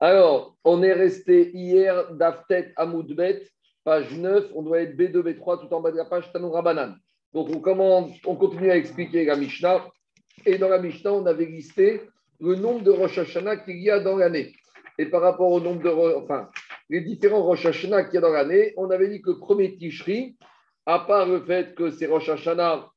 Alors, on est resté hier d'Aftet Amoudbet, page 9. On doit être B2, B3 tout en bas de la page Tanoura Banane. Donc, on, continue à expliquer la Mishnah. Et dans la Mishnah, on avait listé le nombre de Rosh Hashanah qu'il y a dans l'année. Et par rapport au nombre de. Enfin, les différents Rosh Hashanah qu'il y a dans l'année, on avait dit que premier Tishri, à part le fait que c'est Rosh Hashanah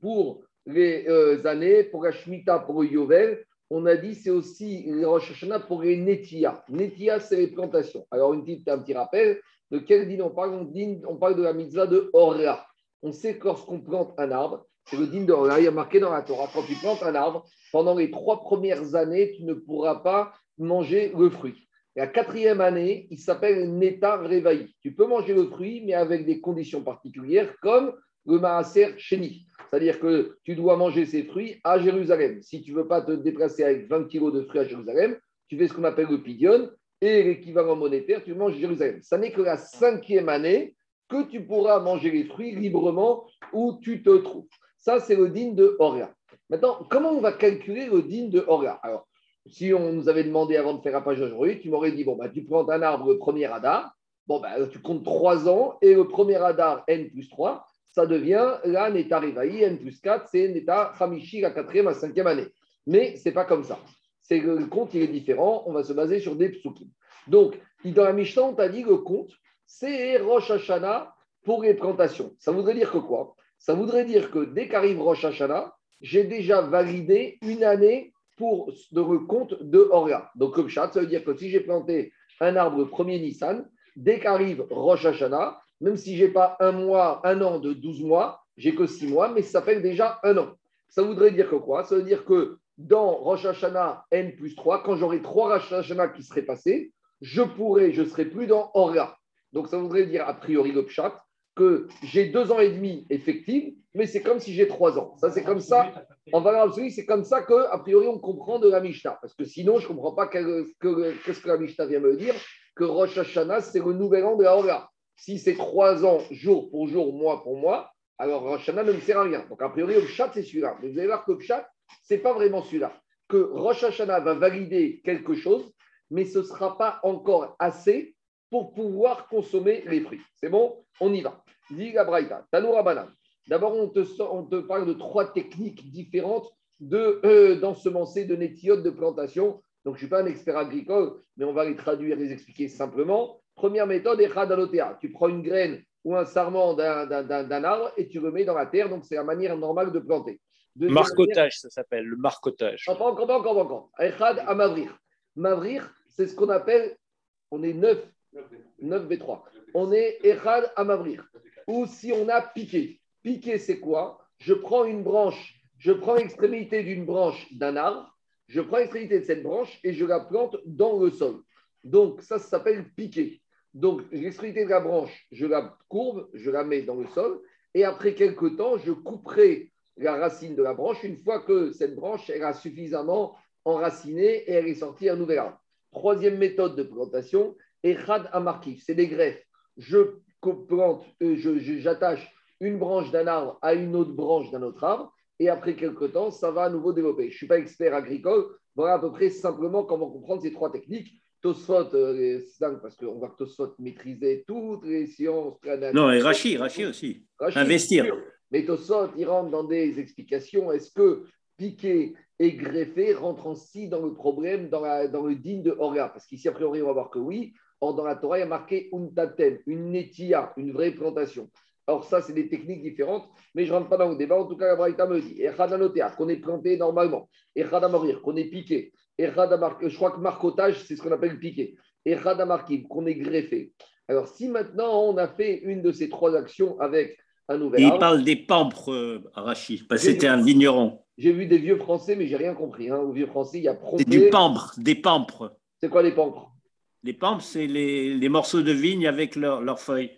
pour les euh, années, pour la Shemitah, pour Yovel, on a dit c'est aussi les Rosh Hashanah pour les Netia. Netia, c'est les plantations. Alors, une petite, un petit rappel, de quel din on parle? On, parle de la mitzvah de Orla. On sait que lorsqu'on plante un arbre, c'est le din de il y a marqué dans la Torah, quand tu plantes un arbre, pendant les trois premières années, tu ne pourras pas manger le fruit. La quatrième année, il s'appelle Neta Revaï. Tu peux manger le fruit, mais avec des conditions particulières, comme le Maaser Sheni. C'est-à-dire que tu dois manger ces fruits à Jérusalem. Si tu ne veux pas te déplacer avec 20 kilos de fruits à Jérusalem, tu fais ce qu'on appelle le pidion et l'équivalent monétaire, tu manges Jérusalem. Ça n'est que la cinquième année que tu pourras manger les fruits librement où tu te trouves. Ça, c'est le digne de Horia. Maintenant, comment on va calculer le digne de Horia Alors, si on nous avait demandé avant de faire un page aujourd'hui, tu m'aurais dit bon, bah, tu prends un arbre le premier radar, bon, bah, tu comptes 3 ans et le premier radar N plus 3, ça devient la Neta Rivaï, N plus 4, c'est Neta Hamishi, la quatrième à cinquième année. Mais ce n'est pas comme ça. C'est le compte, il est différent. On va se baser sur des psukim. Donc, dans la on t'a dit le compte, c'est Rosh Hashanah pour les plantations. Ça voudrait dire que quoi? Ça voudrait dire que dès qu'arrive Rosh Hashanah, j'ai déjà validé une année pour le compte de Orga. Donc, comme ça veut dire que si j'ai planté un arbre premier Nissan, dès qu'arrive Rosh Hashanah, même si je n'ai pas un mois, un an de 12 mois, j'ai que 6 mois, mais ça s'appelle déjà un an. Ça voudrait dire que quoi? Ça veut dire que dans Rosh Hashanah N plus 3, quand j'aurai trois Rosh Hashanah qui seraient passés, je pourrais, je ne serai plus dans Orga. Donc ça voudrait dire a priori le pshat que j'ai deux ans et demi effectifs, mais c'est comme si j'ai trois ans. Ça, c'est comme ça, en valeur absolue, c'est comme ça que, a priori, on comprend de la Mishnah. Parce que sinon, je ne comprends pas qu'est-ce que, la Mishnah vient me dire, que Rosh Hashanah, c'est le nouvel an de la Orga. Si c'est trois ans, jour pour jour, mois pour mois, alors Rosh Hashanah ne me sert à rien. Donc, a priori, le chat, c'est celui-là. Mais vous allez voir que ce n'est pas vraiment celui-là. Que Rosh Hashanah va valider quelque chose, mais ce ne sera pas encore assez pour pouvoir consommer les fruits. C'est bon? On y va. D'abord, on te, parle de trois techniques différentes de euh, de netiote, de plantation. Donc, je ne suis pas un expert agricole, mais on va les traduire, les expliquer simplement. Première méthode, Echadalotea. Tu prends une graine ou un sarment d'un arbre et tu le mets dans la terre. Donc, c'est la manière normale de planter. marcotage, ça s'appelle, le marcotage. Encore, encore, encore, encore. Echad à Mavrir. Mavrir, c'est ce qu'on appelle, on est 9, 9 V3. On est Echad à Mavrir. Ou si on a piqué. Piqué, c'est quoi? Je prends une branche, je prends l'extrémité d'une branche d'un arbre, je prends l'extrémité de cette branche et je la plante dans le sol. Donc, ça, ça s'appelle piquer. Donc, l'extrémité de la branche, je la courbe, je la mets dans le sol, et après quelques temps, je couperai la racine de la branche une fois que cette branche elle a suffisamment enraciné et elle est sortie un nouvel arbre. Troisième méthode de plantation, Echad Amarkif, c'est des greffes. Je plante, euh, j'attache une branche d'un arbre à une autre branche d'un autre arbre, et après quelques temps, ça va à nouveau développer. Je ne suis pas expert agricole, voilà à peu près simplement comment comprendre ces trois techniques. Tosfot, euh, parce qu'on voit que Tosfot maîtrisait toutes les sciences. Non, et Rachi, Rachi aussi. Investir. Mais Tosfot, il rentre dans des explications. Est-ce que piquer et greffer rentrent aussi dans le problème, dans, la, dans le digne de Horia Parce qu'ici, a priori, on va voir que oui. Or, dans la Torah, il y a marqué untaten, une netia, une vraie plantation. Alors ça, c'est des techniques différentes, mais je ne rentre pas dans le débat. En tout cas, la Braïta me dit, qu'on est planté normalement, morir, qu'on est piqué, je crois que marcotage, c'est ce qu'on appelle piqué, qu'on est greffé. Alors si maintenant on a fait une de ces trois actions avec un nouvel Il parle des pampres, euh, Rachid, parce que c'était un vigneron. J'ai vu des vieux français, mais j'ai rien compris. Hein. Au vieux français, il y a C'est du pampre, des pampres. C'est quoi les pampres? Les pampres, c'est les, morceaux de vigne avec leurs feuilles.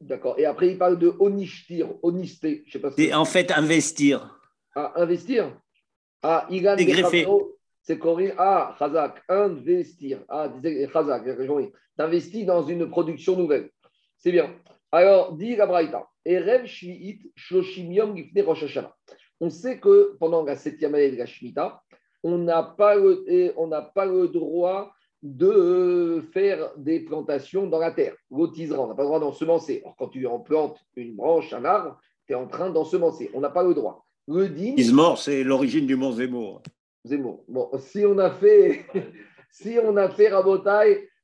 D'accord. Et après, il parle de onishtir, onisté. Je sais pas si en fait investir. Ah, investir? Ah, Igan c'est Corinne. Ah, Chazak, investir. Ah, Chazak, T'investis dans une production nouvelle. C'est bien. Alors, dit la Braïta. Erev Shvi'it Yom Rosh Hashanah. On sait que pendant la septième année de la Shemitah, on n'a pas, le, pas le droit de faire des plantations dans la terre. L'autisera, on n'a pas le droit d'ensemencer. Alors, quand tu en plantes une branche, un arbre, tu es en train d'ensemencer. On n'a pas le droit. Le. Ismor, c'est l'origine du mont Zemmour. Bon, si on a fait, si on a fait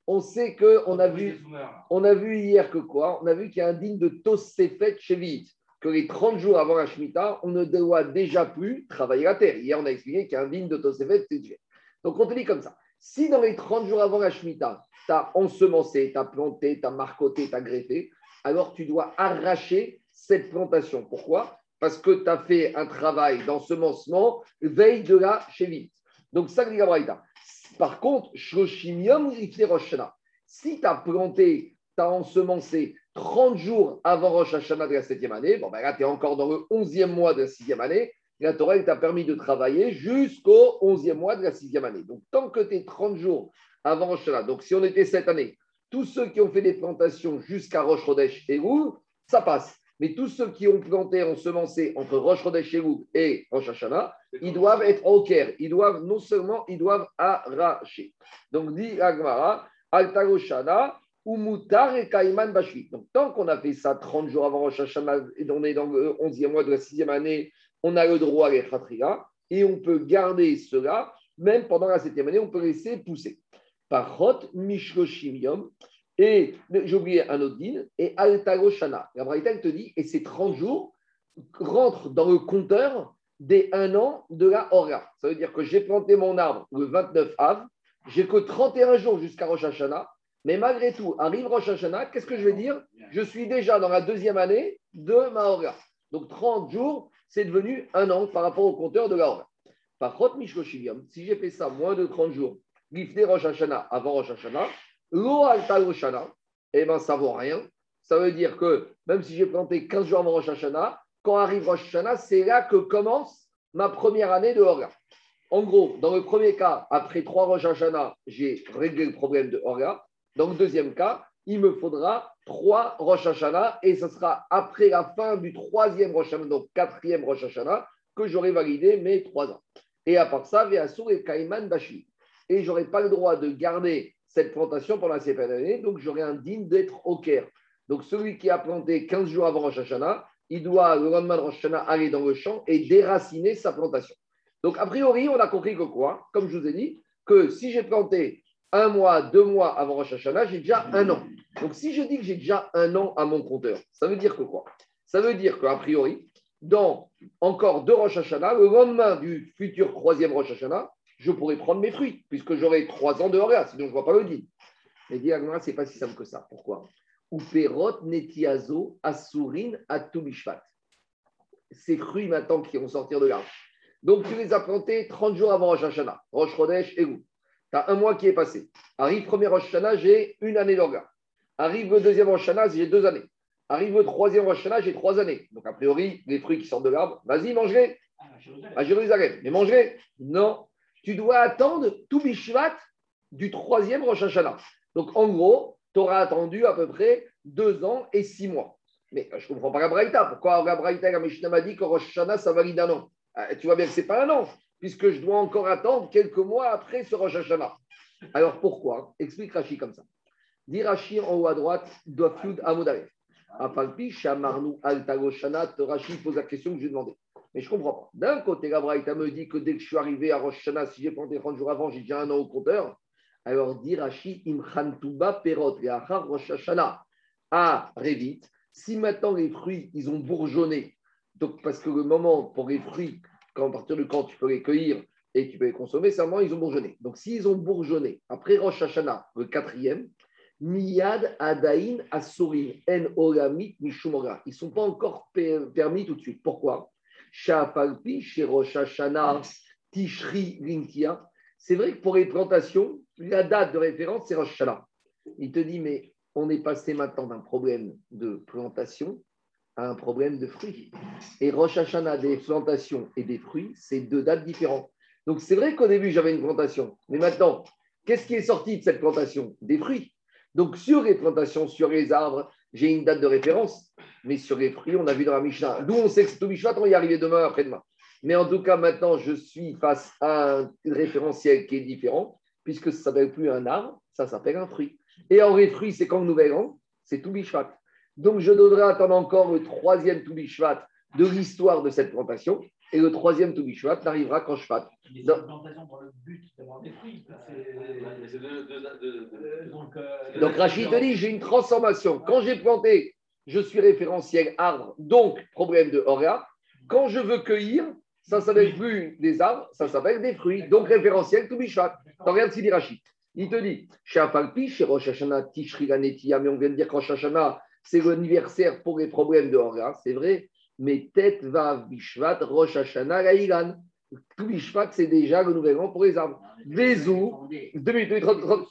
on sait que on a vu, on a vu hier que quoi? On a vu qu'il y a un digne de Tosefet Chevit, que les 30 jours avant la Shemitah, on ne doit déjà plus travailler la terre. Hier, on a expliqué qu'il y a un digne de Tosefet Donc, on te dit comme ça. Si dans les 30 jours avant la Shemitah, tu as ensemencé, tu as planté, tu as marcoté, tu as greffé, alors tu dois arracher cette plantation. Pourquoi? Parce que tu as fait un travail d'ensemencement veille de la Chevite. Donc, ça, Par contre, Shoshimium Si tu as planté, tu as ensemencé 30 jours avant Rosh Hashanah de la 7e année, bon, ben là, tu es encore dans le 11e mois de la 6e année, la Torah t'a permis de travailler jusqu'au 11e mois de la 6e année. Donc, tant que tu es 30 jours avant Rosh donc si on était cette année, tous ceux qui ont fait des plantations jusqu'à Rosh Chodesh et Roux, ça passe. Mais tous ceux qui ont planté, ont semencé entre Rosh Chodesh et Rosh Hashanah, ils doivent être au Caire. Ils doivent, non seulement, ils doivent arracher. Donc, dit Agmara, Altaroshana, Umutar et Kaiman Bashi. Donc, tant qu'on a fait ça 30 jours avant Rosh Hashanah et on est dans le 11e mois de la 6e année, on a le droit à l'Echatria et on peut garder cela, même pendant la septième année, on peut laisser pousser. Par Hot, Mishloshim et j'ai oublié un autre din, et Altagoshana. La Braïta, te dit, et ces 30 jours rentrent dans le compteur des 1 an de la Hora. Ça veut dire que j'ai planté mon arbre le 29 av, j'ai que 31 jours jusqu'à Rosh Hashanah, mais malgré tout, arrive Rosh Hashanah, qu'est-ce que je vais dire? Je suis déjà dans la deuxième année de ma Hora. Donc 30 jours, c'est devenu un an par rapport au compteur de la Hora. Par contre, si j'ai fait ça moins de 30 jours, Gifne Rosh Hashanah avant Rosh Hashanah, Lo Alta eh bien ça vaut rien. Ça veut dire que même si j'ai planté 15 jours avant Rosh Hashanah, quand arrive Rosh Hashanah, c'est là que commence ma première année de Hora. En gros, dans le premier cas, après trois Rosh Hashanah, j'ai réglé le problème de Hora. Dans le deuxième cas, il me faudra trois Rosh Hashanah et ce sera après la fin du troisième Rosh donc quatrième Rosh Hashanah, que j'aurai validé mes trois ans. Et à part ça, Véasour et Kaiman Bashi. Et je n'aurai pas le droit de garder cette plantation pendant ces années, donc j'aurai un digne d'être au Caire. Donc celui qui a planté 15 jours avant Rosh Hashanah, il doit le lendemain de Rosh Hashanah aller dans le champ et déraciner sa plantation. Donc a priori, on a compris que quoi? Comme je vous ai dit, que si j'ai planté un mois, deux mois avant Rosh Hashanah, j'ai déjà un an. Donc, si je dis que j'ai déjà un an à mon compteur, ça veut dire que quoi? Ça veut dire qu'a priori, dans encore deux Rosh Hashanah, le lendemain du futur troisième Rosh Hashanah, je pourrais prendre mes fruits, puisque j'aurai trois ans de Horia, sinon je ne vois pas le dit. Mais dit ce n'est pas si simple que ça. Pourquoi? Uperot netiazo asurin atubishvat. Ces fruits maintenant qui vont sortir de l'arbre. Donc tu les as plantés 30 jours avant Rosh Hashanah, Rosh Chodesh et où tu as un mois qui est passé. Arrive premier Rosh Hashanah, j'ai une année d'orga. Arrive le deuxième Rosh Hashanah, j'ai deux années. Arrive le troisième Rosh Hashanah, j'ai trois années. Donc, a priori, les fruits qui sortent de l'arbre, vas-y, mangez. À Jérusalem. Mais mangez. Non. Tu dois attendre tout Bishvat du troisième Rosh Hashanah. Donc, en gros, tu auras attendu à peu près deux ans et six mois. Mais je ne comprends pas la Braïta. Pourquoi la Braïta, la Mishnah m'a dit que Rosh Hashanah, ça valide un an? Euh, Tu vois bien que ce n'est pas un an puisque je dois encore attendre quelques mois après ce Rosh Hashanah. Alors pourquoi? Explique Rashi comme ça. Dit Rashi en haut à droite, Doafyud Amodalef. Apalpi, Shamarnu Altagoshana, Rashi pose la question que je lui. Mais je ne comprends pas. D'un côté, la Braïta me dit que dès que je suis arrivé à Rosh Hashanah, si j'ai planté 30 jours avant, j'ai déjà un an au compteur. Alors dit Rashi, Imchantuba Perot, Rosh Hashanah. Ah, Revit, si maintenant les fruits, ils ont bourgeonné, donc parce que le moment pour les fruits, quand, à partir de quand tu peux les cueillir et tu peux les consommer, seulement ils ont bourgeonné. Donc s'ils ont bourgeonné, après Rosh Hashanah, le quatrième, Miyad Adain Asurim En Olamit Mishumora. Ils ne sont pas encore permis tout de suite. Pourquoi? Tishri. C'est vrai que pour les plantations, la date de référence, c'est Rosh. Il te dit, mais on est passé maintenant d'un problème de plantation un problème de fruits. Et Rosh des plantations et des fruits, c'est deux dates différentes. Donc c'est vrai qu'au début, j'avais une plantation, mais maintenant, qu'est-ce qui est sorti de cette plantation? Des fruits. Donc sur les plantations, sur les arbres, j'ai une date de référence, mais sur les fruits, on a vu dans la Mishnah. D'où on sait que c'est au on va y arriver demain, après-demain. Mais en tout cas, maintenant, je suis face à un référentiel qui est différent, puisque ça ne s'appelle plus un arbre, ça s'appelle un fruit. Et en les fruits, c'est quand nouvel an C'est tout bishvat. Donc je devrais attendre encore le troisième tout bishvat de l'histoire de cette plantation. Et le troisième tout bishvat n'arrivera quand je fasse. Donc, donc Rachid te dit j'ai une transformation. Quand j'ai planté, je suis référentiel arbre, donc problème de Horia. Quand je veux cueillir, ça s'appelle plus des arbres, ça s'appelle des fruits. Donc référentiel tout bishvat. Regarde ce dit Rachid. Il te dit, chez Afalpi, chez Rosh Hashanah, Tishri mais on vient de dire que Rosh Hashanah, c'est l'anniversaire pour les problèmes de Horia, c'est vrai, mais tête va Bishvat, Rosh Hashanah, Gaïgan. Tout Bishvat, c'est déjà le nouvel an pour les arbres. Vezou, deux minutes, 30, 30.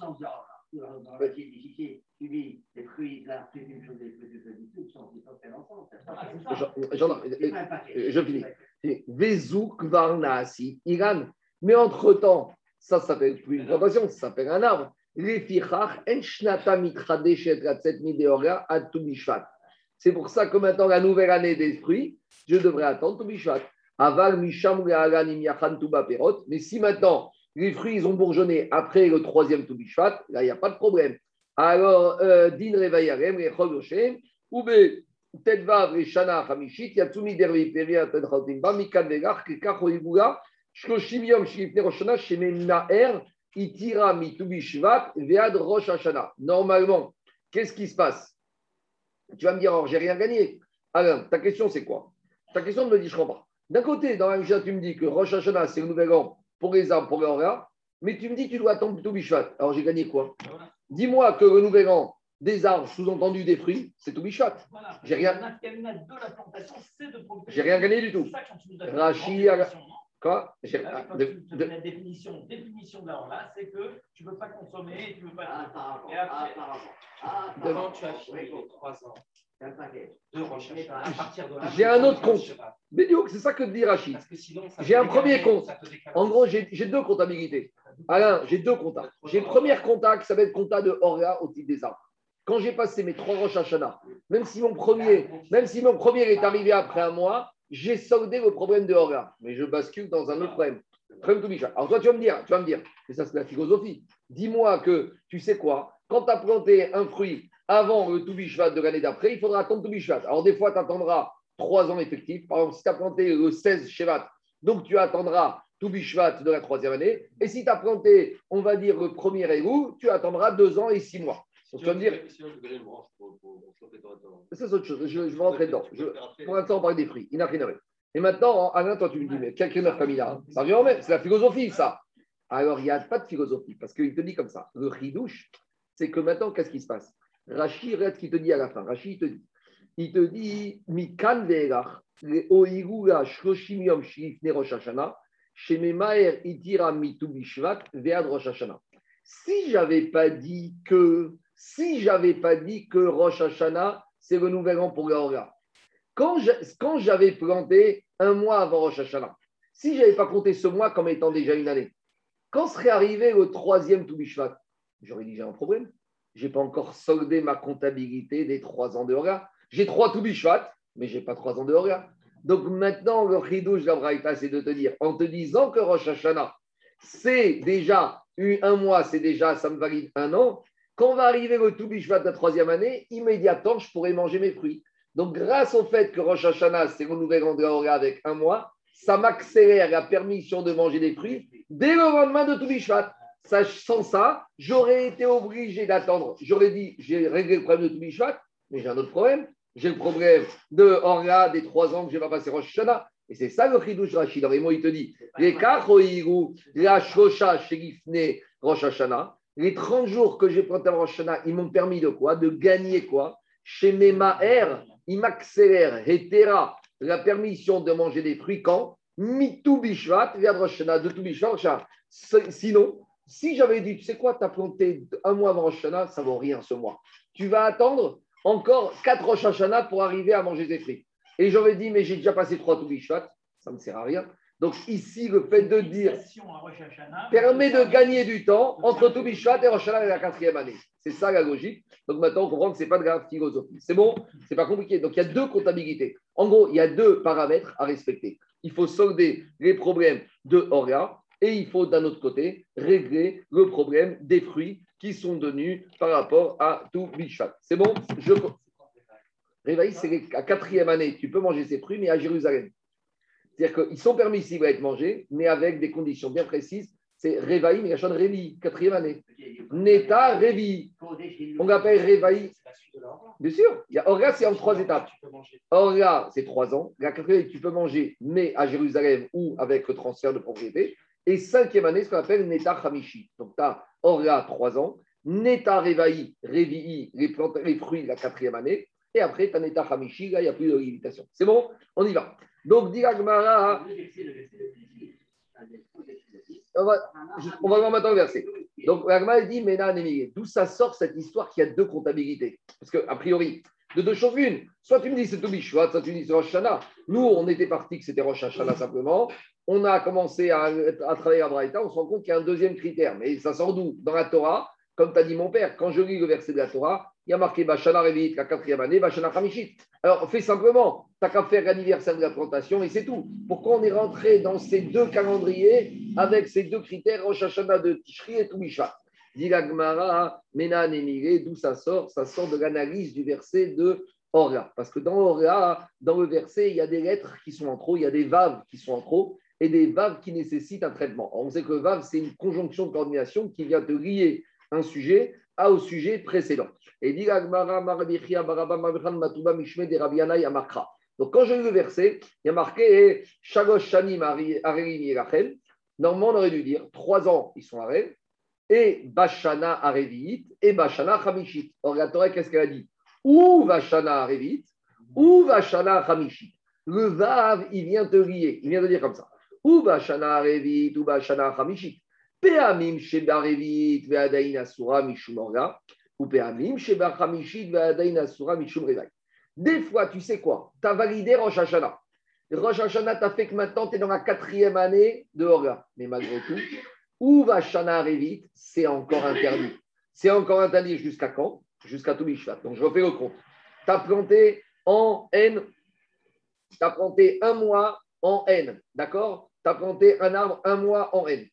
Tu dis, les fruits, là, c'est une chose des fruits de Je finis. Vezou, Kvarnaasi, Iran. Mais entre-temps, ça, s'appelle plus une plantation, ça s'appelle un arbre. C'est pour ça que maintenant, la nouvelle année des fruits, je devrais attendre Toubishvat. Aval, Misham, Perot. Mais si maintenant, les fruits ils ont bourgeonné après le troisième Toubishvat, là, il n'y a pas de problème. Alors, euh, Din Revayarem, Rechol Yoshem, Oube, Tedvav, Reshana, Hamishit, Yatsumi, Dervi, Peria, Tedchatimba, Mikan, Vegach, Kekach, Oibula, Shloshim Yom, Shifne, Roshana, Shemen, Naer, Itira, Mitubishvat, Vead, Rosh Hashana. Normalement, qu'est-ce qui se passe? Tu vas me dire, alors, j'ai rien gagné. Alors, ta question, c'est quoi? Ta question me dit, je ne comprends pas. D'un côté, dans la tu me dis que Rosh Hashanah, c'est le nouvel an pour les arbres, pour les orgas, mais tu me dis que tu dois attendre plutôt Bishvat. Alors, j'ai gagné quoi? Dis-moi que le nouvel an des arbres, sous-entendu des fruits, c'est tout Bishvat. J'ai rien... J'ai rien gagné du tout. Rachid, Quoi? Ah, La définition, définition de la là, c'est que tu ne veux pas consommer, tu ne veux pas. Ah, par rapport. Ah, par rapport. Ah, Quand tu as fini les 3 ans. De recherche. À partir de là. J'ai un autre compte. Mais c'est ça que dit Rachid. J'ai un premier compte. En gros, j'ai deux comptabilités. Alain, j'ai deux comptes. J'ai premier compta qui s'appelle compta de Orga au titre des arbres. Quand j'ai passé mes trois roches à Chana, même si mon premier, même si mon premier est arrivé après un mois, j'ai soldé le problème de Horga, mais je bascule dans un autre problème. Alors toi, tu vas me dire, tu vas me dire, et ça c'est la philosophie. Dis-moi que, tu sais quoi, quand tu as planté un fruit avant le Toubishvat de l'année d'après, il faudra attendre Toubishvat. Alors des fois, tu attendras trois ans effectifs. Par exemple, si tu as planté le 16 Shevat, donc tu attendras Toubishvat de la troisième année. Et si tu as planté, on va dire, le premier Érou, tu attendras deux ans et six mois. Dire. C'est autre chose. Je, vais rentrer dedans. pour l'instant, on parle des prix. Il n'a rien à Et maintenant, Alain, toi, tu me dis, mais quel crémeur comme il a Ça vient en même. C'est la philosophie, ça. Alors, il n'y a pas de philosophie. Parce qu'il te dit comme ça. Le ridouche, c'est que maintenant, qu'est-ce qui se passe? Rachid, regarde ce qu'il te dit à la fin. Rachid, il te dit il te dit Mikan ve'elach, le oigula shloshim yom shifne rosh hashana, shememaer itira mitu bishvat ve'ad rosh hashana. Si j'avais pas dit que si j'avais pas dit que Rosh Hashanah, c'est le nouvel an pour Gaora. Quand j'avais planté un mois avant Rosh Hashanah, si je n'avais pas compté ce mois comme étant déjà une année, quand serait arrivé le troisième Toubishvat? J'aurais dit j'ai un problème. Je n'ai pas encore soldé ma comptabilité des trois ans de Hora. J'ai trois Toubishvat, mais je n'ai pas trois ans de Hora. Donc maintenant, le chidouche d'Abraïta, c'est de te dire, en te disant que Rosh Hashanah, c'est déjà un mois, c'est déjà, ça me valide un an, quand va arriver le Toubishvat de la troisième année, immédiatement, je pourrai manger mes fruits. Donc, grâce au fait que Rosh Hashanah, c'est le nouvel endroit avec un mois, ça m'accélère la permission de manger des fruits dès le lendemain de Toubishvat. Sans ça, j'aurais été obligé d'attendre. J'aurais dit, j'ai réglé le problème de Toubishvat, mais j'ai un autre problème. J'ai le problème de Orga des trois ans que je vais pas passer Rosh Hashanah. Et c'est ça le Chidouche Rachid. Dans les mots, il te dit Les la Shosha, Shegifne, Rosh Hashanah les 30 jours que j'ai planté en Rosh ils m'ont permis de quoi? De gagner quoi? Chez mes Maher, ils m'accélèrent, Hetera, la permission de manger des fruits quand? Mitou Bishvat, Rosh de tout Bishvat, Sinon, si j'avais dit, tu sais quoi, tu as planté un mois avant Rosh ça ne vaut rien ce mois. Tu vas attendre encore 4 Rosh pour arriver à manger des fruits. Et j'aurais dit, mais j'ai déjà passé 3 Toubishvat, ça ne sert à rien. Donc ici, le fait de dire permet de gagner du temps entre Toubishvat et Rosh et la quatrième année. C'est ça la logique. Donc maintenant, on comprend que ce n'est pas de grave philosophie. C'est bon? C'est pas compliqué. Donc il y a deux comptabilités. En gros, il y a deux paramètres à respecter. Il faut solder les problèmes de Horia Et il faut d'un autre côté régler le problème des fruits qui sont devenus par rapport à tout Bishvat. C'est bon? Je... Réveil, c'est la quatrième année. Tu peux manger ces fruits, mais à Jérusalem. C'est-à-dire qu'ils sont permissibles à être mangés, mais avec des conditions bien précises. C'est Révaï, mais de Révi, quatrième année. Neta, Révi. On l'appelle Révaï. Bien sûr. Il y a c'est en trois étapes. Orga, c'est trois ans. La quatrième, tu peux manger, mais à Jérusalem ou avec le transfert de propriété. Et cinquième année, ce qu'on appelle Neta Hamishi. Donc, tu as Orga, trois ans. Neta Révaï, Révi, les, les fruits, la quatrième année. Et après, tu as Neta Hamishi, là, il n'y a plus de limitation. C'est bon? On y va. Donc, dit Agmara. On va, on va voir maintenant le verset. Donc, Agmara dit Mena D'où ça sort cette histoire qu'il y a deux comptabilités? Parce qu'a priori, de deux choses une. Soit tu me dis c'est Toubishvat, soit tu me dis c'est Rosh Hashanah. Nous, on était parti que c'était Rosh Hashanah simplement. On a commencé à, à travailler à Braïta, on se rend compte qu'il y a un deuxième critère. Mais ça sort d'où? Dans la Torah, comme tu as dit mon père, quand je lis le verset de la Torah, il y a marqué Bashana Revit, la quatrième année, Bashana Hamishit. Alors, fais simplement, tu n'as qu'à faire l'anniversaire de la plantation et c'est tout. Pourquoi on est rentré dans ces deux calendriers avec ces deux critères, Rosh Hashanah de Tishri et Toumisha? Dilagmara, Mena Nemire, d'où ça sort? Ça sort de l'analyse du verset de Ora. Parce que dans Ora, dans le verset, il y a des lettres qui sont en trop, il y a des vaves qui sont en trop et des vaves qui nécessitent un traitement. on sait que vav, c'est une conjonction de coordination qui vient de lier un sujet au sujet précédent. Et dit Donc, quand j'ai lu le verset, il y a marqué Rachel. Normalement, on aurait dû dire trois ans, ils sont à Rêve, et Bashana Arevit, et Bashana Hamishit. Or, la Torah, qu'est-ce qu'elle a dit? Ou Bashana Arevit, ou Bashana Hamishit. Le Vav, il vient te lier, il vient te dire comme ça. Ou Bashana Arevit, ou Bashana Hamishit. Des fois, tu sais quoi? Tu as validé Rosh Hashanah. Rosh Hashanah t'a fait que maintenant, tu es dans la quatrième année de Horga. Mais malgré tout, où va Shana vite C'est encore interdit. C'est encore interdit jusqu'à quand? Jusqu'à tout Donc, je refais le compte. Tu as planté en N, tu as planté un mois en N. D'accord? Tu as planté un arbre un mois en N.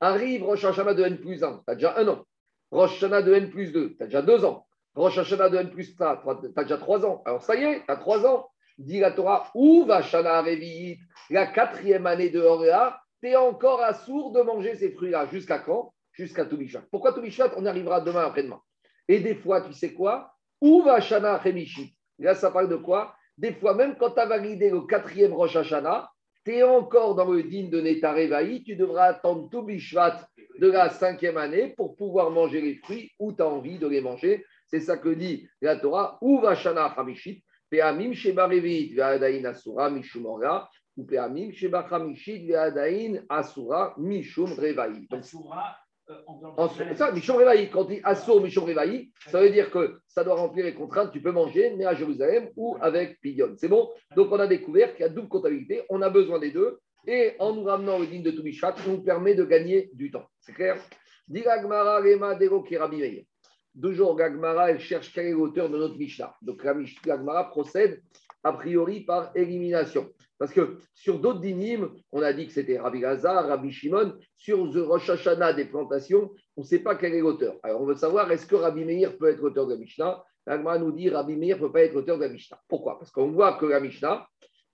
Arrive Rosh Hashanah de N plus 1. Tu as déjà un an. Rosh Hashanah de N plus 2, tu as déjà 2 ans. Rosh Hashanah de N plus 3, tu as déjà 3 ans. Alors ça y est, tu as 3 ans. Dit la Torah, où va Shana Revit La quatrième année de Horéa, tu es encore à sourd de manger ces fruits-là. Jusqu'à quand? Jusqu'à Toubishat. Pourquoi Toubishat On y arrivera demain après-demain. Et des fois, tu sais quoi? Où va Shana Remishit Là, ça parle de quoi? Des fois, même quand tu as validé le quatrième Rosh Hashanah, tu es encore dans le din de Netarevaï, tu devras attendre tout de la cinquième année pour pouvoir manger les fruits où tu as envie de les manger. C'est ça que dit la Torah, ou Vashana Hamishit, Peamim Shebarevit, Veadain Asura, Mishum Ora, ou Peamim Sheba Hamishit, Veadain Asura, Mishum Revaï. Asura, euh, ça, Mishum Revaï, quand il dit Asur Mishum Revaï, ça veut dire que ça doit remplir les contraintes, tu peux manger, mais à Jérusalem ou avec Pidion. C'est bon Donc on a découvert qu'il y a double comptabilité, on a besoin des deux. Et en nous ramenant au digne de Toubichat, ça nous permet de gagner du temps. C'est clair? Gagmara, Rema, Gagmara, elle cherche quel est l'auteur de notre Mishnah. Donc, la Gagmara procède a priori par élimination. Parce que sur d'autres dynimes, on a dit que c'était Rabbi Lazar, Rabbi Shimon. Sur The Rosh Hashanah des plantations, on ne sait pas quel est l'auteur. Alors, on veut savoir est-ce que Rabbi Meir peut être l'auteur de la Mishnah? Gagmara nous dit Rabbi Meir ne peut pas être l'auteur de la Mishnah. Pourquoi? Parce qu'on voit que la Mishnah,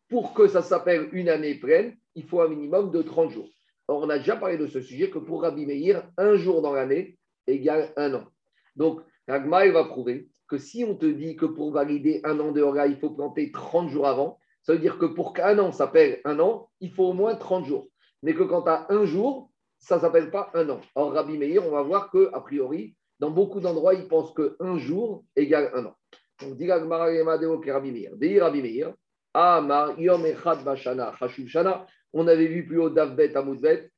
pour que ça s'appelle une année pleine, il faut un minimum de 30 jours. Or, on a déjà parlé de ce sujet que pour Rabbi Meir, un jour dans l'année égale un an. Donc, Ragma, va prouver que si on te dit que pour valider un an de Hora, il faut planter 30 jours avant, ça veut dire que pour qu'un an s'appelle un an, il faut au moins 30 jours. Mais que quand tu as un jour, ça ne s'appelle pas un an. Or, Rabbi Meir, on va voir qu'a priori, dans beaucoup d'endroits, ils pensent qu'un jour égale un an. Donc, dit Rabbi Meir. Rabbi Meir, Yom Bashana Shana. On avait vu plus haut Davbet Amoudbet.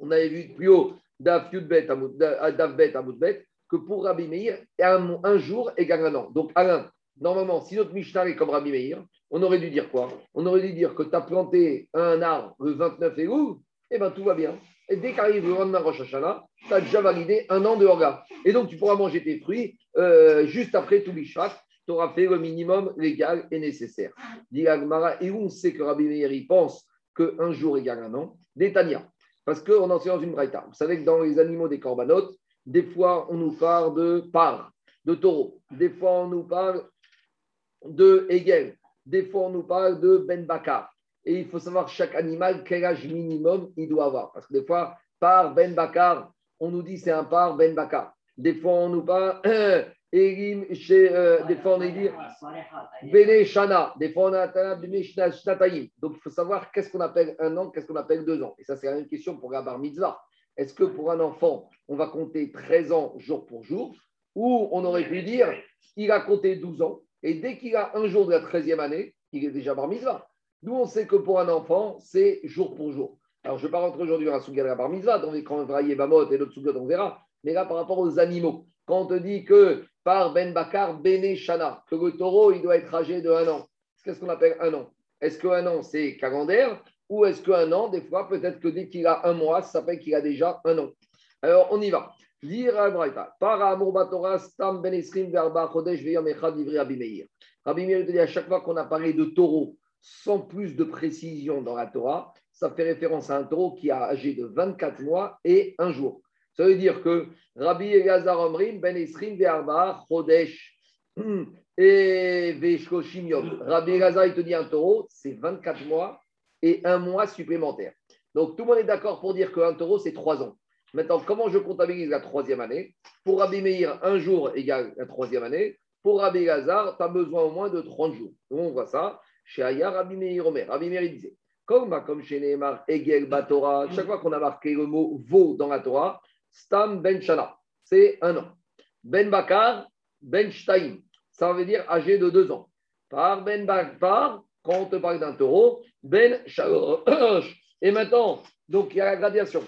On avait vu plus haut Davbet Amoudbet que pour Rabbi Meir, un, un jour égale un an. Donc, Alain, normalement, si notre Mishnah est comme Rabbi Meir, on aurait dû dire quoi? On aurait dû dire que tu as planté un arbre le 29 août, et bien tout va bien. Et dès qu'arrive le lendemain Rosh Hashanah, tu as déjà validé un an de Horga. Et donc, tu pourras manger tes fruits euh, juste après tout Bishvat tu auras fait le minimum légal et nécessaire. Dit et où on sait que Rabbi Meir pense qu'un jour égale un an? Détania. Parce qu'on enseigne dans une braïta. Vous savez que dans les animaux des corbanotes, des fois, on nous parle de par, de taureau. Des fois, on nous parle de Hegel. Des fois, on nous parle de Ben Bakar. Et il faut savoir chaque animal quel âge minimum il doit avoir. Parce que des fois, par Ben Bakar, on nous dit c'est un par Ben Bakar. Des fois, on nous parle euh, des fois, on dit Bene Shana. Des fois, on a. Donc, il faut savoir qu'est-ce qu'on appelle un an, qu'est-ce qu'on appelle deux ans. Et ça, c'est la même question pour la bar. Est-ce que pour un enfant, on va compter 13 ans jour pour jour? Ou on aurait pu dire il a compté 12 ans et dès qu'il a un jour de la 13e année, il est déjà bar mitzvah. Nous, on sait que pour un enfant, c'est jour pour jour. Alors, je ne vais pas rentrer aujourd'hui dans la souga de la bar dans les quand Bamot et l'autre souga, on verra. Mais là, par rapport aux animaux, quand on te dit que par Ben Bakar, Bene Shana, que le taureau, il doit être âgé de un an. Qu'est-ce qu'on appelle un an? Est-ce qu'un an, c'est calendaire Ou est-ce qu'un an, des fois, peut-être que dès qu'il a un mois, ça s'appelle qu'il a déjà un an Alors, on y va. Lire Par Amour Batora, Stam Ben Esrim, Verba, Chodesh, Veyam Echad, Livri Abimeir. Rabbi Meir te dit à chaque fois qu'on a parlé de taureau sans plus de précision dans la Torah, ça fait référence à un taureau qui a âgé de 24 mois et un jour. Ça veut dire que Rabbi Elazar Omrim, Ben Esrim, Verba, Chodesh, et Veshkoshim Yom. Rabbi Elazar, te dit un taureau, c'est 24 mois et un mois supplémentaire. Donc tout le monde est d'accord pour dire qu'un taureau, c'est 3 ans. Maintenant, comment je comptabilise la troisième année? Pour Rabbi un jour égale la troisième année. Pour Rabbi tu as besoin au moins de 30 jours. On voit ça chez Aya, Rabbi Omer. Rabbi disait comme, comme chez Neymar, Egel, Batora, chaque fois qu'on a marqué le mot veau dans la Torah, Stam Ben Shana, c'est un an. Ben Bakar, Ben Shtaim, ça veut dire âgé de deux ans. Par Ben Bakar, quand on te parle d'un taureau, Ben Shalosh. Et maintenant, donc il y a la gradation.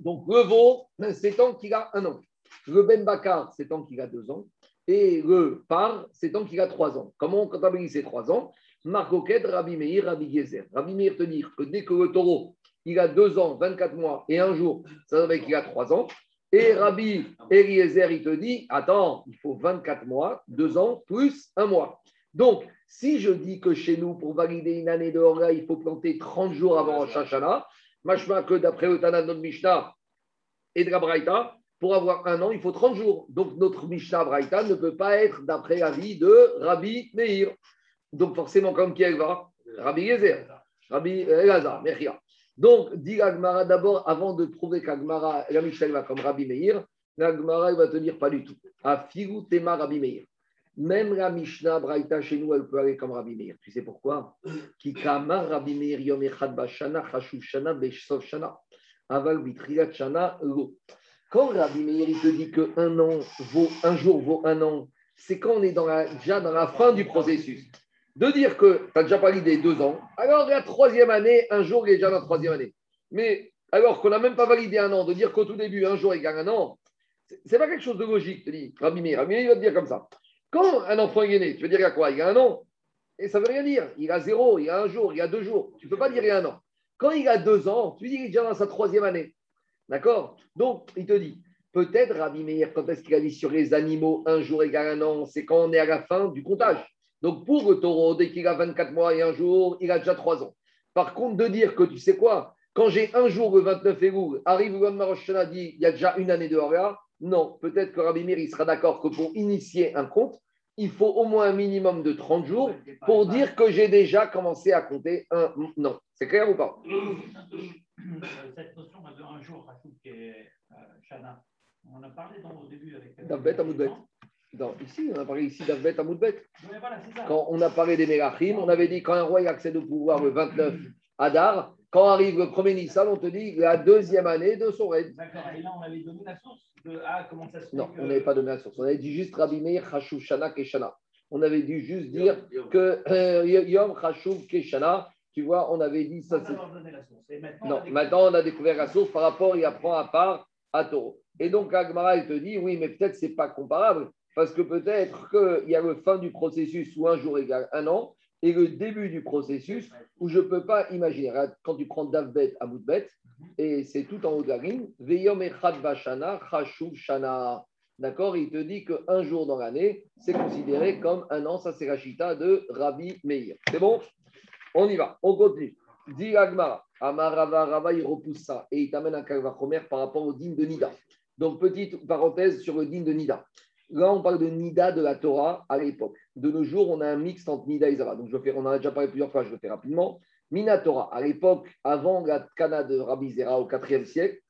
Donc, le veau, c'est tant qu'il a un an. Le Ben Bakar, c'est tant qu'il a deux ans. Et le Par, c'est tant qu'il a trois ans. Comment on comptabilise ces trois ans? Marcoquette, Rabbi Meir, Rabbi Gezer. Rabbi Meir te dire que dès que le taureau, il a deux ans, 24 mois et un jour, ça veut dire qu'il a trois ans. Et Rabbi Eliezer, il te dit, attends, il faut 24 mois, deux ans, plus un mois. Donc, si je dis que chez nous, pour valider une année de Horga, il faut planter 30 jours avant Rosh Machma que d'après le Tana notre Mishnah et de la Braïta, pour avoir un an, il faut 30 jours. Donc notre Mishnah Braïta ne peut pas être d'après l'avis de Rabbi Meir. Donc forcément, comme qui elle va? Rabbi Gezer, Rabbi Elazar, Mechia. Donc, dit Agmara d'abord, avant de prouver qu'Agmara, la Mishnah va comme Rabbi Meir, l'Agmara va te dire pas du tout. A figu tema Rabbi Meir. Même la Mishnah Braïta chez nous, elle peut aller comme Rabbi Meir. Tu sais pourquoi? Lo. Quand Rabbi Meir il te dit qu'un an vaut un jour vaut un an, c'est quand on est déjà dans la fin du processus. De dire que tu as déjà validé deux ans, alors la troisième année, un jour, il est déjà dans la troisième année. Mais alors qu'on n'a même pas validé un an, de dire qu'au tout début, un jour égale un an, c'est pas quelque chose de logique, te dit Rabbi Meir. Rabbi Meir, il va te dire comme ça. Quand un enfant est né, tu veux dire à quoi? Il a un an Et ça ne veut rien dire. Il a zéro, il a un jour, il a deux jours. Tu ne peux pas dire il a un an. Quand il a deux ans, tu dis qu'il est déjà dans sa troisième année. D'accord? Donc, il te dit, peut-être Rabbi Meir, quand est-ce qu'il a dit sur les animaux, un jour égale un an C'est quand on est à la fin du comptage. Donc, pour le taureau, dès qu'il a 24 mois et un jour, il a déjà trois ans. Par contre, de dire que tu sais quoi? Quand j'ai un jour le 29 Elul, arrive le lendemain dit il y a déjà une année de Horia, non, peut-être que Rabbi Meir il sera d'accord que pour initier un compte, il faut au moins un minimum de 30 jours pour dire que j'ai déjà commencé à compter un. Non, c'est clair ou pas? Cette notion de un jour, qui est Shana, on a parlé dans, au début avec. Davet Amoudbet. ici, on a parlé ici d'Avet Amoudbet. Quand on a parlé des Mélachim, on avait dit quand un roi accède au pouvoir le 29 Adar, quand arrive le premier Nissan, on te dit la deuxième année de son règne. D'accord, et là on avait donné la source de ah, comment ça se fait Non, on n'avait pas donné la source. On avait dit juste Rabbi Meir, Shana, Keshana. On avait dû juste dire que euh, Yom, Chashuv, Keshana. Tu vois, on avait dit ça. Maintenant, non, on maintenant on a découvert la source par rapport, il apprend à part à Taureau. Et donc Agmara, il te dit, oui, mais peut-être c'est pas comparable, parce que peut-être qu'il y a le fin du processus où un jour égale un an, et le début du processus où je ne peux pas imaginer. Quand tu prends Davbet à et c'est tout en haut de la ligne, Veyom Vashana, Chashuv Shana. D'accord? Il te dit qu'un jour dans l'année, c'est considéré comme un an. Ça, c'est de Rabbi Meir. C'est bon? On y va. On continue. Dit Agmara, Amarava Rava, il repousse ça et il t'amène un Kalvachomer par rapport au din de Nida. Donc, petite parenthèse sur le din de Nida. Là, on parle de Nida de la Torah à l'époque. De nos jours, on a un mix entre Nida et vais on en a déjà parlé plusieurs fois, je le fais rapidement. Minatora, à l'époque, avant la Takana de Rabbi Zera au IVe siècle,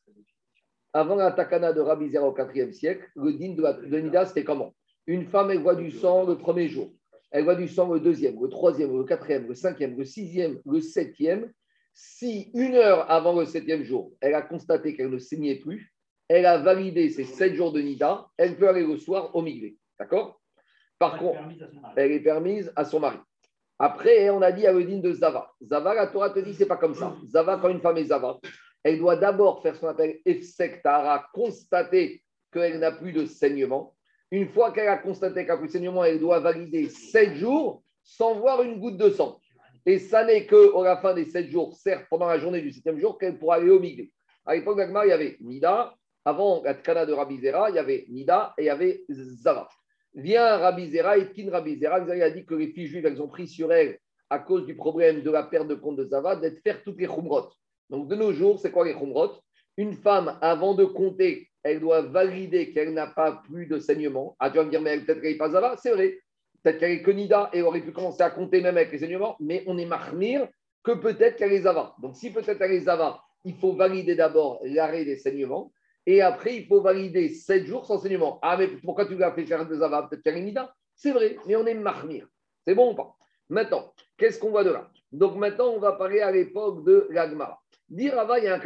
avant la Takana de Rabbi Zera au IVe siècle, le din de, Nida, c'était comment? Une femme, elle voit du sang le premier jour. Elle voit du sang le deuxième, le troisième, le quatrième, le cinquième, le sixième, le septième. Si une heure avant le septième jour, elle a constaté qu'elle ne saignait plus, elle a validé ses sept jours de Nida, elle peut aller le soir au Miglé. D'accord? Par contre, elle est permise à son mari. Après, on a dit à Odine de Zava. Zava, la Torah te dit, c'est pas comme ça. Zava, quand une femme est Zava, elle doit d'abord faire ce qu'on appelle Efsek Tahara, constater qu'elle n'a plus de saignement. Une fois qu'elle a constaté qu'elle n'a plus de saignement, elle doit valider sept jours sans voir une goutte de sang. Et ça n'est qu'à la fin des sept jours, certes, pendant la journée du septième jour, qu'elle pourra aller au Miglé. À l'époque d'Agmar, il y avait Nida, avant la Tkana de Rabbi Zera, il y avait Nida et il y avait Zara. Vient Rabbi Zera et Kin Rabbi Zera, il a dit que les filles juives, elles ont pris sur elles, à cause du problème de la perte de compte de Zava, d'être faire toutes les khumrot. Donc de nos jours, c'est quoi les khumrot Une femme, avant de compter, elle doit valider qu'elle n'a pas plus de saignement. Ah, tu vas me dire, mais peut-être qu'elle n'est pas Zava C'est vrai. Peut-être qu'elle est que Nida et aurait pu commencer à compter même avec les saignements, mais on est marmire que peut-être qu'elle est Zava. Donc si peut-être qu'elle est Zava, il faut valider d'abord l'arrêt des saignements et après, il faut valider 7 jours sans. Ah, mais pourquoi tu l'as fait faire des avas Peut-être faire une C'est vrai, mais on est marmire. C'est bon ou pas? Maintenant, qu'est-ce qu'on voit de là? Donc maintenant, on va parler à l'époque de l'Agmara. Dirava, il y a un.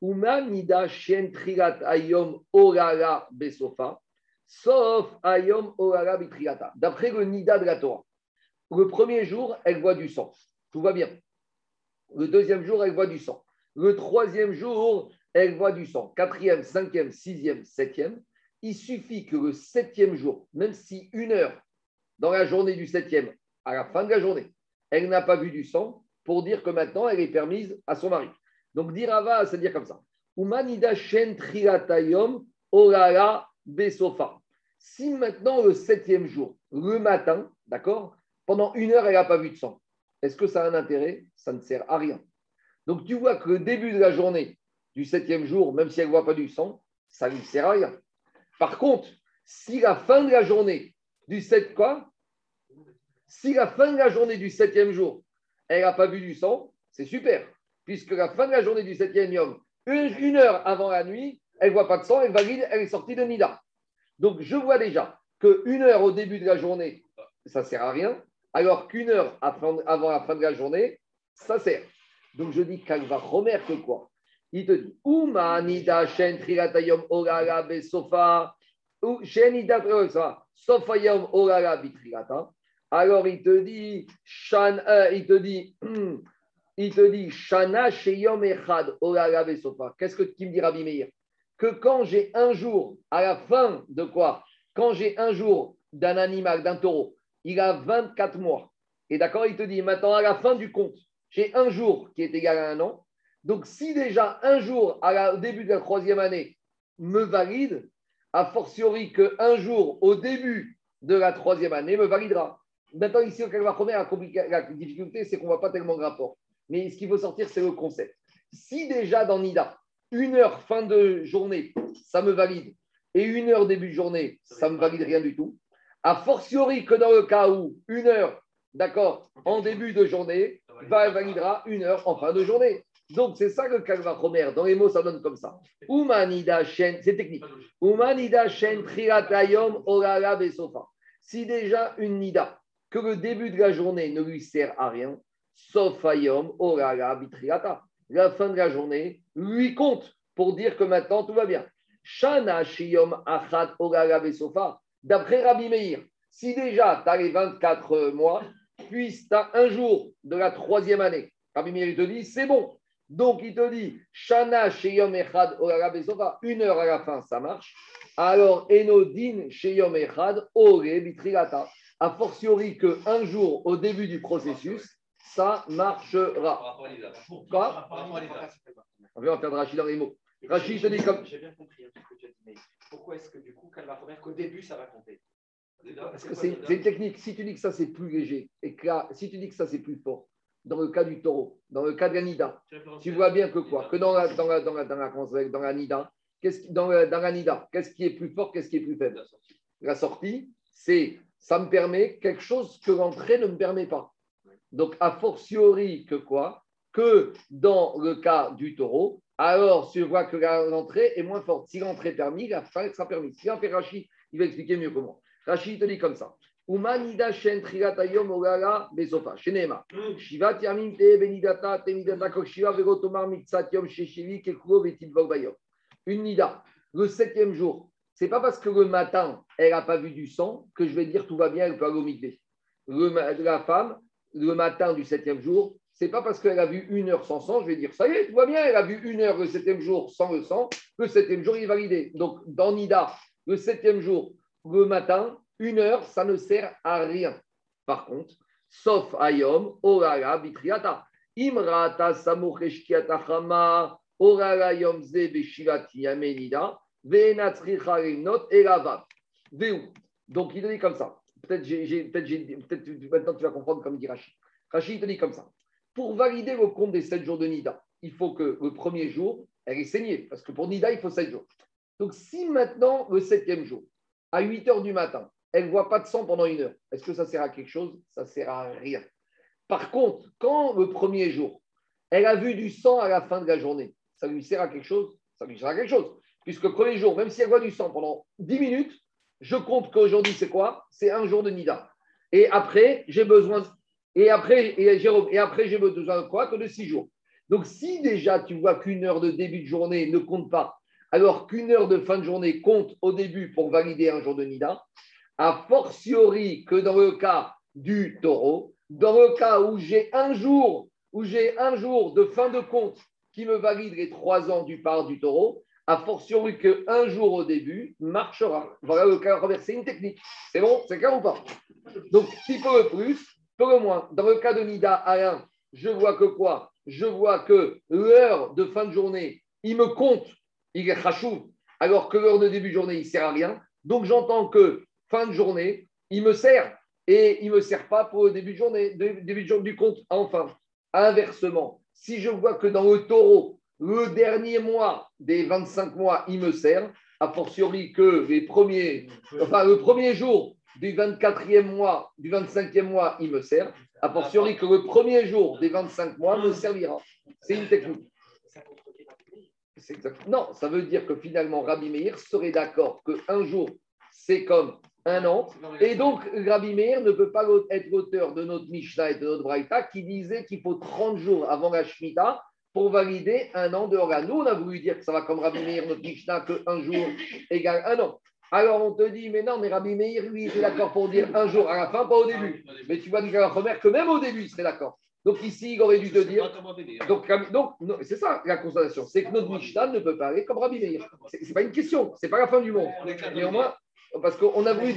Uma nida shen trigat ayom orala besofa, sauf ayom orala bitriata. D'après le nida de la Torah, le premier jour, elle voit du sang. Tout va bien. Le deuxième jour, elle voit du sang. Le troisième jour, elle voit du sang. Quatrième, cinquième, sixième, septième. Il suffit que le septième jour, même si une heure dans la journée du septième, à la fin de la journée, elle n'a pas vu du sang, pour dire que maintenant elle est permise à son mari. Donc dirava, c'est dire comme ça. Umanida shen triatayom orala besofa. Si maintenant le septième jour, le matin, d'accord, pendant une heure elle n'a pas vu de sang, est-ce que ça a un intérêt? Ça ne sert à rien. Donc tu vois que le début de la journée, du septième jour, même si elle ne voit pas du sang, ça ne lui sert à rien. Par contre, si la fin de la journée du sept quoi? Si la fin de la journée du septième jour, elle n'a pas vu du sang, c'est super. Puisque la fin de la journée du septième jour, une, heure avant la nuit, elle ne voit pas de sang, elle valide, elle est sortie de Nida. Donc je vois déjà qu'une heure au début de la journée, ça ne sert à rien, alors qu'une heure avant la fin de la journée, ça sert. Donc je dis qu'elle va remettre quoi? Il te dit Umanida shen trilatayom orala besofa, shenida sofayom orala bitrilata. Alors il te dit, euh, il te dit, il te dit, shana sheyom echad besofa. Qu'est-ce que tu me dis, Rabbi Que quand j'ai un jour, à la fin de quoi? Quand j'ai un jour d'un animal, d'un taureau, il a 24 mois. Et d'accord, il te dit, maintenant à la fin du compte, j'ai un jour qui est égal à un an. Donc, si déjà un jour, au début de la troisième année, me valide, a fortiori qu'un jour, au début de la troisième année, me validera. Maintenant, ici, au Kalva la, la difficulté, c'est qu'on ne voit pas tellement de rapport. Mais ce qu'il faut sortir, c'est le concept. Si déjà dans NIDA, une heure fin de journée, ça me valide, et une heure début de journée, ça ne me valide rien du tout, a fortiori que dans le cas où une heure, d'accord, en début de journée, validera une heure en fin de journée. Donc, c'est ça que Kalva Romer. Dans les mots, ça donne comme ça. Umanida Shen, c'est technique. Umanida Shen Triatayom Besofa. Si déjà une Nida, que le début de la journée ne lui sert à rien, sauf Ayom Orala Bitriata. La fin de la journée lui compte pour dire que maintenant tout va bien. Shana Shiyom Achat Orala Besofa. D'après Rabbi Meir, si déjà tu as les 24 mois, puis tu as un jour de la troisième année, Rabbi Meir te dit c'est bon, donc, il te dit, Shana Sheyom Echad une heure à la fin, ça marche. Alors, Enodin Sheyom Echad Ore Bitrilata. A fortiori qu'un jour au début du processus, ça marchera. Quoi? On va faire de Rachid dans les mots. Rachid te dit comme. J'ai bien compris ce que tu as dit, mais pourquoi est-ce que du coup, qu'elle va qu'au début, ça va compter? Parce que c'est une technique. Si tu dis que ça, c'est plus léger, et que là, si tu dis que ça, c'est plus fort, dans le cas du taureau, dans le cas de la Nida, tu vois bien que quoi? Que dans la, dans la, dans la, dans la, dans la Nida, qu'est-ce, dans, la, dans la Nida, qu'est-ce qui est plus fort, qu'est-ce qui est plus faible? La sortie, c'est ça me permet quelque chose que l'entrée ne me permet pas. Donc, a fortiori que quoi? Que dans le cas du taureau, alors tu vois que l'entrée est moins forte. Si l'entrée est permise, la fin sera permise. Si on fait Rachid, il va expliquer mieux comment. Rachid te dit comme ça. Umanida shen trilatayom ogala besofa. Shenema. Shivat yamin te benidata te midata kokshiva vegotomar mitsatiom sheshivi kekulo vetil bayom. Une nida. Le septième jour. C'est pas parce que le matin, elle n'a pas vu du sang que je vais dire tout va bien, elle peut aller au mikvé. La femme, le matin du septième jour, c'est pas parce qu'elle a vu une heure sans sang, je vais dire ça y est, tout va bien, elle a vu une heure le septième jour sans le sang, le septième jour il est validé. Donc dans Nida, le septième jour, le matin, une heure, ça ne sert à rien. Par contre, sauf Ayom, Orala, Bitriata. Imrata, Samucheshkiata, Chama, Orala, Yomze, Beshivati, Yamenida, Venatricharinot, et Lavav. Donc il dit comme ça. Peut-être peut maintenant tu vas comprendre comme dit Rachid. Rachid te dit comme ça. Pour valider le compte des 7 jours de Nida, il faut que le premier jour, elle est saignée. Parce que pour Nida, il faut 7 jours. Donc si maintenant, le septième jour, à 8 heures du matin, elle ne voit pas de sang pendant une heure. Est-ce que ça sert à quelque chose? Ça ne sert à rien. Par contre, quand le premier jour, elle a vu du sang à la fin de la journée, ça lui sert à quelque chose? Ça lui sert à quelque chose. Puisque le premier jour, même si elle voit du sang pendant 10 minutes, je compte qu'aujourd'hui, c'est quoi? C'est un jour de Nida. Et après, j'ai besoin. Et après, et Jérôme, et après, j'ai besoin de quoi? Que de 6 jours. Donc, si déjà tu vois qu'une heure de début de journée ne compte pas, alors qu'une heure de fin de journée compte au début pour valider un jour de Nida, a fortiori que dans le cas du taureau, dans le cas où j'ai un jour, où j'ai un jour de fin de compte qui me valide les trois ans du part du taureau, a fortiori qu'un jour au début marchera. Voilà le cas renversé, une technique. C'est bon, c'est clair ou pas? Donc, si peu le plus, peu le moins. Dans le cas de Nida Alain, je vois que quoi? Je vois que l'heure de fin de journée, il me compte, il est rachou, alors que l'heure de début de journée, il ne sert à rien. Donc, j'entends que fin de journée, il me sert et il ne me sert pas pour le début de journée, début du compte. Enfin, inversement, si je vois que dans le taureau, le dernier mois des 25 mois, il me sert, a fortiori que les premiers, enfin le premier jour du 24e mois, du 25e mois, il me sert, a fortiori que le premier jour des 25 mois me servira. C'est une technique. Non, ça veut dire que finalement, Rabbi Meir serait d'accord qu'un jour, c'est comme un an. Et donc, Rabbi Meir ne peut pas être l'auteur de notre Mishnah et de notre Braïta qui disait qu'il faut 30 jours avant la Shemitah pour valider un an de Hora. Nous, on a voulu dire que ça va comme Rabbi Meir, notre Mishnah, qu'un jour égale un an. Alors on te dit, mais non, mais Rabbi Meir, lui, il est d'accord pour dire un jour à la fin, pas au début. Mais tu vas dire à la que même au début, il serait d'accord. Donc ici, il aurait dû te dire. Donc, donc c'est ça la constatation. C'est que notre Mishnah ne peut pas aller comme Rabbi Meir. Ce n'est pas une question, ce n'est pas la fin du monde. Néanmoins, parce qu'on a voulu.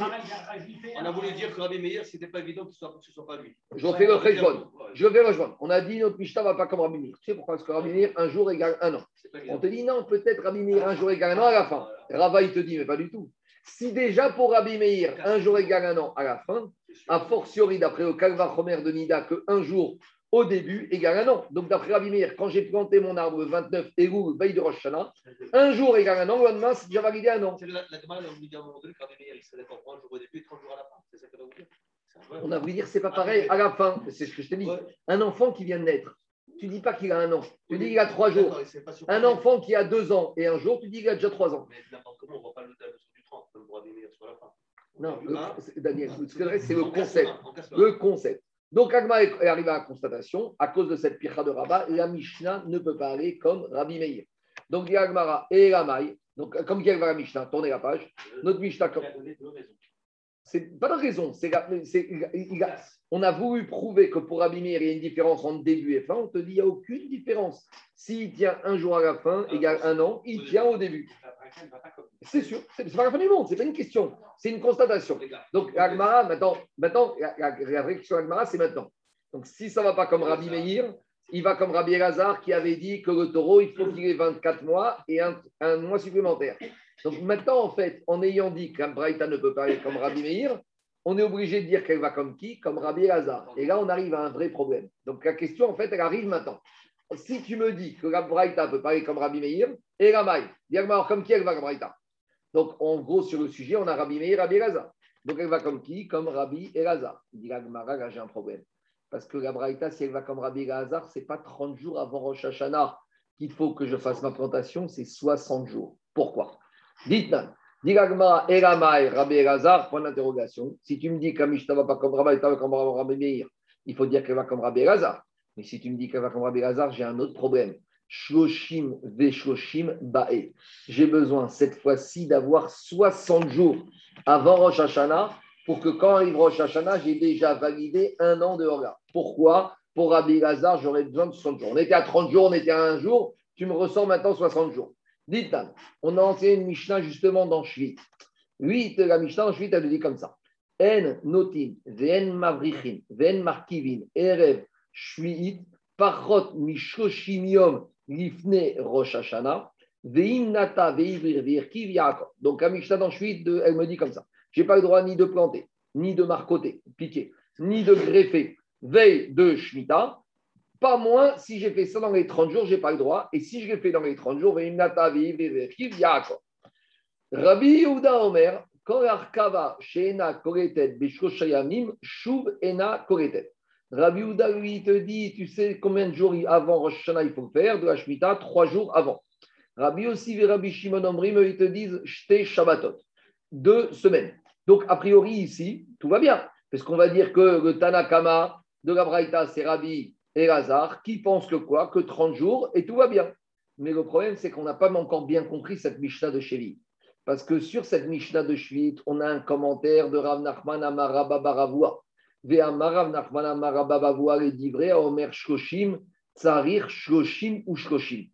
On a voulu dire que Rabbi Meir, ce n'était pas évident que ce ne soit, pas lui. Je fais le rejoindre. Je vais rejoindre. On a dit notre Mishnah ne va pas comme Rabbi Meir. Tu sais pourquoi? Parce que Rabbi Meir, un jour égale un an. On te dit non, peut-être Rabbi Meir, un jour égale un an à la fin. Rava, il te dit, mais pas du tout. Si déjà pour Rabbi Meir, un jour égale un an à la fin, a fortiori, d'après le Kalva Chomer de Nida, que un jour au début égale un an. Donc, d'après Rabbi Meir, quand j'ai planté mon arbre le 29 Elul, veille de Rosh Hashanah, un jour égale un an, le lendemain, c'est déjà validé un an. La, la, la on dit à un moment donné que Rabbi Meir, il serait d'accord pour un jour au début et 30 jours à la fin. C'est ça qu'on a voulu dire On a voulu dire, c'est pas pareil. À la fin, c'est ce que je te dis. Un enfant qui vient de naître, tu dis pas qu'il a un an. Tu dis qu'il a trois jours. Un enfant qui a deux ans et un jour, tu dis qu'il a déjà trois ans. Mais n'importe comment, on ne voit pas le du 30, comme pour Rabbi Meir sur la fin? Non, Daniel, c'est le concept. Le concept. Donc, Agma est arrivé à la constatation, à cause de cette pircha de Rabat, la Mishnah ne peut pas aller comme Rabbi Meir. Donc, il y a Agmara et Ramai. Donc, comme il y a la Mishnah, tournez la page. Notre Mishnah. Comme... C'est pas de raison. C'est, on a voulu prouver que pour Rabbi Meir, il y a une différence entre début et fin. On te dit qu'il n'y a aucune différence. S'il tient un jour à la fin, égale un an, il tient au début. C'est sûr, c'est pas la fin du monde, c'est pas une question, c'est une constatation. Donc, Agmara, maintenant, maintenant la, vraie question Agmara, c'est maintenant. Donc, si ça ne va pas comme Rabbi Meir, il va comme Rabbi Elazar qui avait dit que le taureau, il faut qu'il ait 24 mois et un, mois supplémentaire. Donc, maintenant, en fait, en ayant dit qu'un Braïta ne peut pas aller comme Rabbi Meir, on est obligé de dire qu'elle va comme qui? Comme Rabbi Elazar. Et là, on arrive à un vrai problème. Donc la question, en fait, elle arrive maintenant. Si tu me dis que la Braïta peut parler comme Rabbi Meir, et la Maï, alors comme qui elle va, la Braïta? Donc en gros, sur le sujet, on a Rabbi Meir, Rabbi Elazar. Donc elle va comme qui? Comme Rabbi Elazar. Il dit la là j'ai un problème. Parce que la Braïta, si elle va comme Rabbi Elazar, ce n'est pas 30 jours avant Rosh Hashanah qu'il faut que je fasse ma plantation, c'est 60 jours. Pourquoi? Dites-moi. Dilagma, Elamai, Rabbi Elazar, point d'interrogation. Si tu me dis qu'Amishta va pas comme Rabbi, va comme Rabbi Meir, il faut dire qu'elle va comme Rabbi Elazar. Mais si tu me dis qu'elle va comme Rabbi Elazar, j'ai un autre problème. Shloshim Veshloshim Bae. J'ai besoin cette fois-ci d'avoir 60 jours avant Rosh Hashanah pour que quand arrive Rosh Hashanah, j'ai déjà validé un an de Horga. Pourquoi? Pour Rabbi Elazar, j'aurais besoin de 60 jours. On était à 30 jours, on était à un jour. Tu me ressens maintenant 60 jours. Dites, on a enseigné une Mishnah justement dans Shvit. Oui, la Mishnah dans Shvit, elle dit comme ça. En notin, ven mavrichin, ven markivin, erev, shviit, pachot mishoshim yom, lifne rosh hashana, veim nata veivrir virkiv yaakov. Donc la Mishnah dans Shvit, elle me dit comme ça. Je n'ai pas le droit ni de planter, ni de marcoter, piquer, ni de greffer, veille de Shemitah, pas moins, si j'ai fait ça dans les 30 jours, je n'ai pas le droit. Et si je l'ai fait dans les 30 jours, Rabbi Yehuda Omer. Rabbi Yehuda, lui, te dit, tu sais combien de jours avant Rosh il faut faire de la Shemitah Trois jours avant. Rabbi aussi et Rabbi Shimon Omrim, ils te disent Shte Shabbatot. Deux semaines. Donc, a priori, ici, tout va bien. Parce qu'on va dire que le Tanakama de la Braïta, c'est Rabbi et Lazare, qui pense que quoi Que 30 jours et tout va bien. Mais le problème, c'est qu'on n'a pas encore bien compris cette Mishnah de Sheli. Parce que sur cette Mishnah de Shvit, on a un commentaire de Rav Nachman Amarababaravua. Ve'amarav Nachman Amarababavua les divrei Omer Shloshim, Tsarir Shloshim ou Shloshim.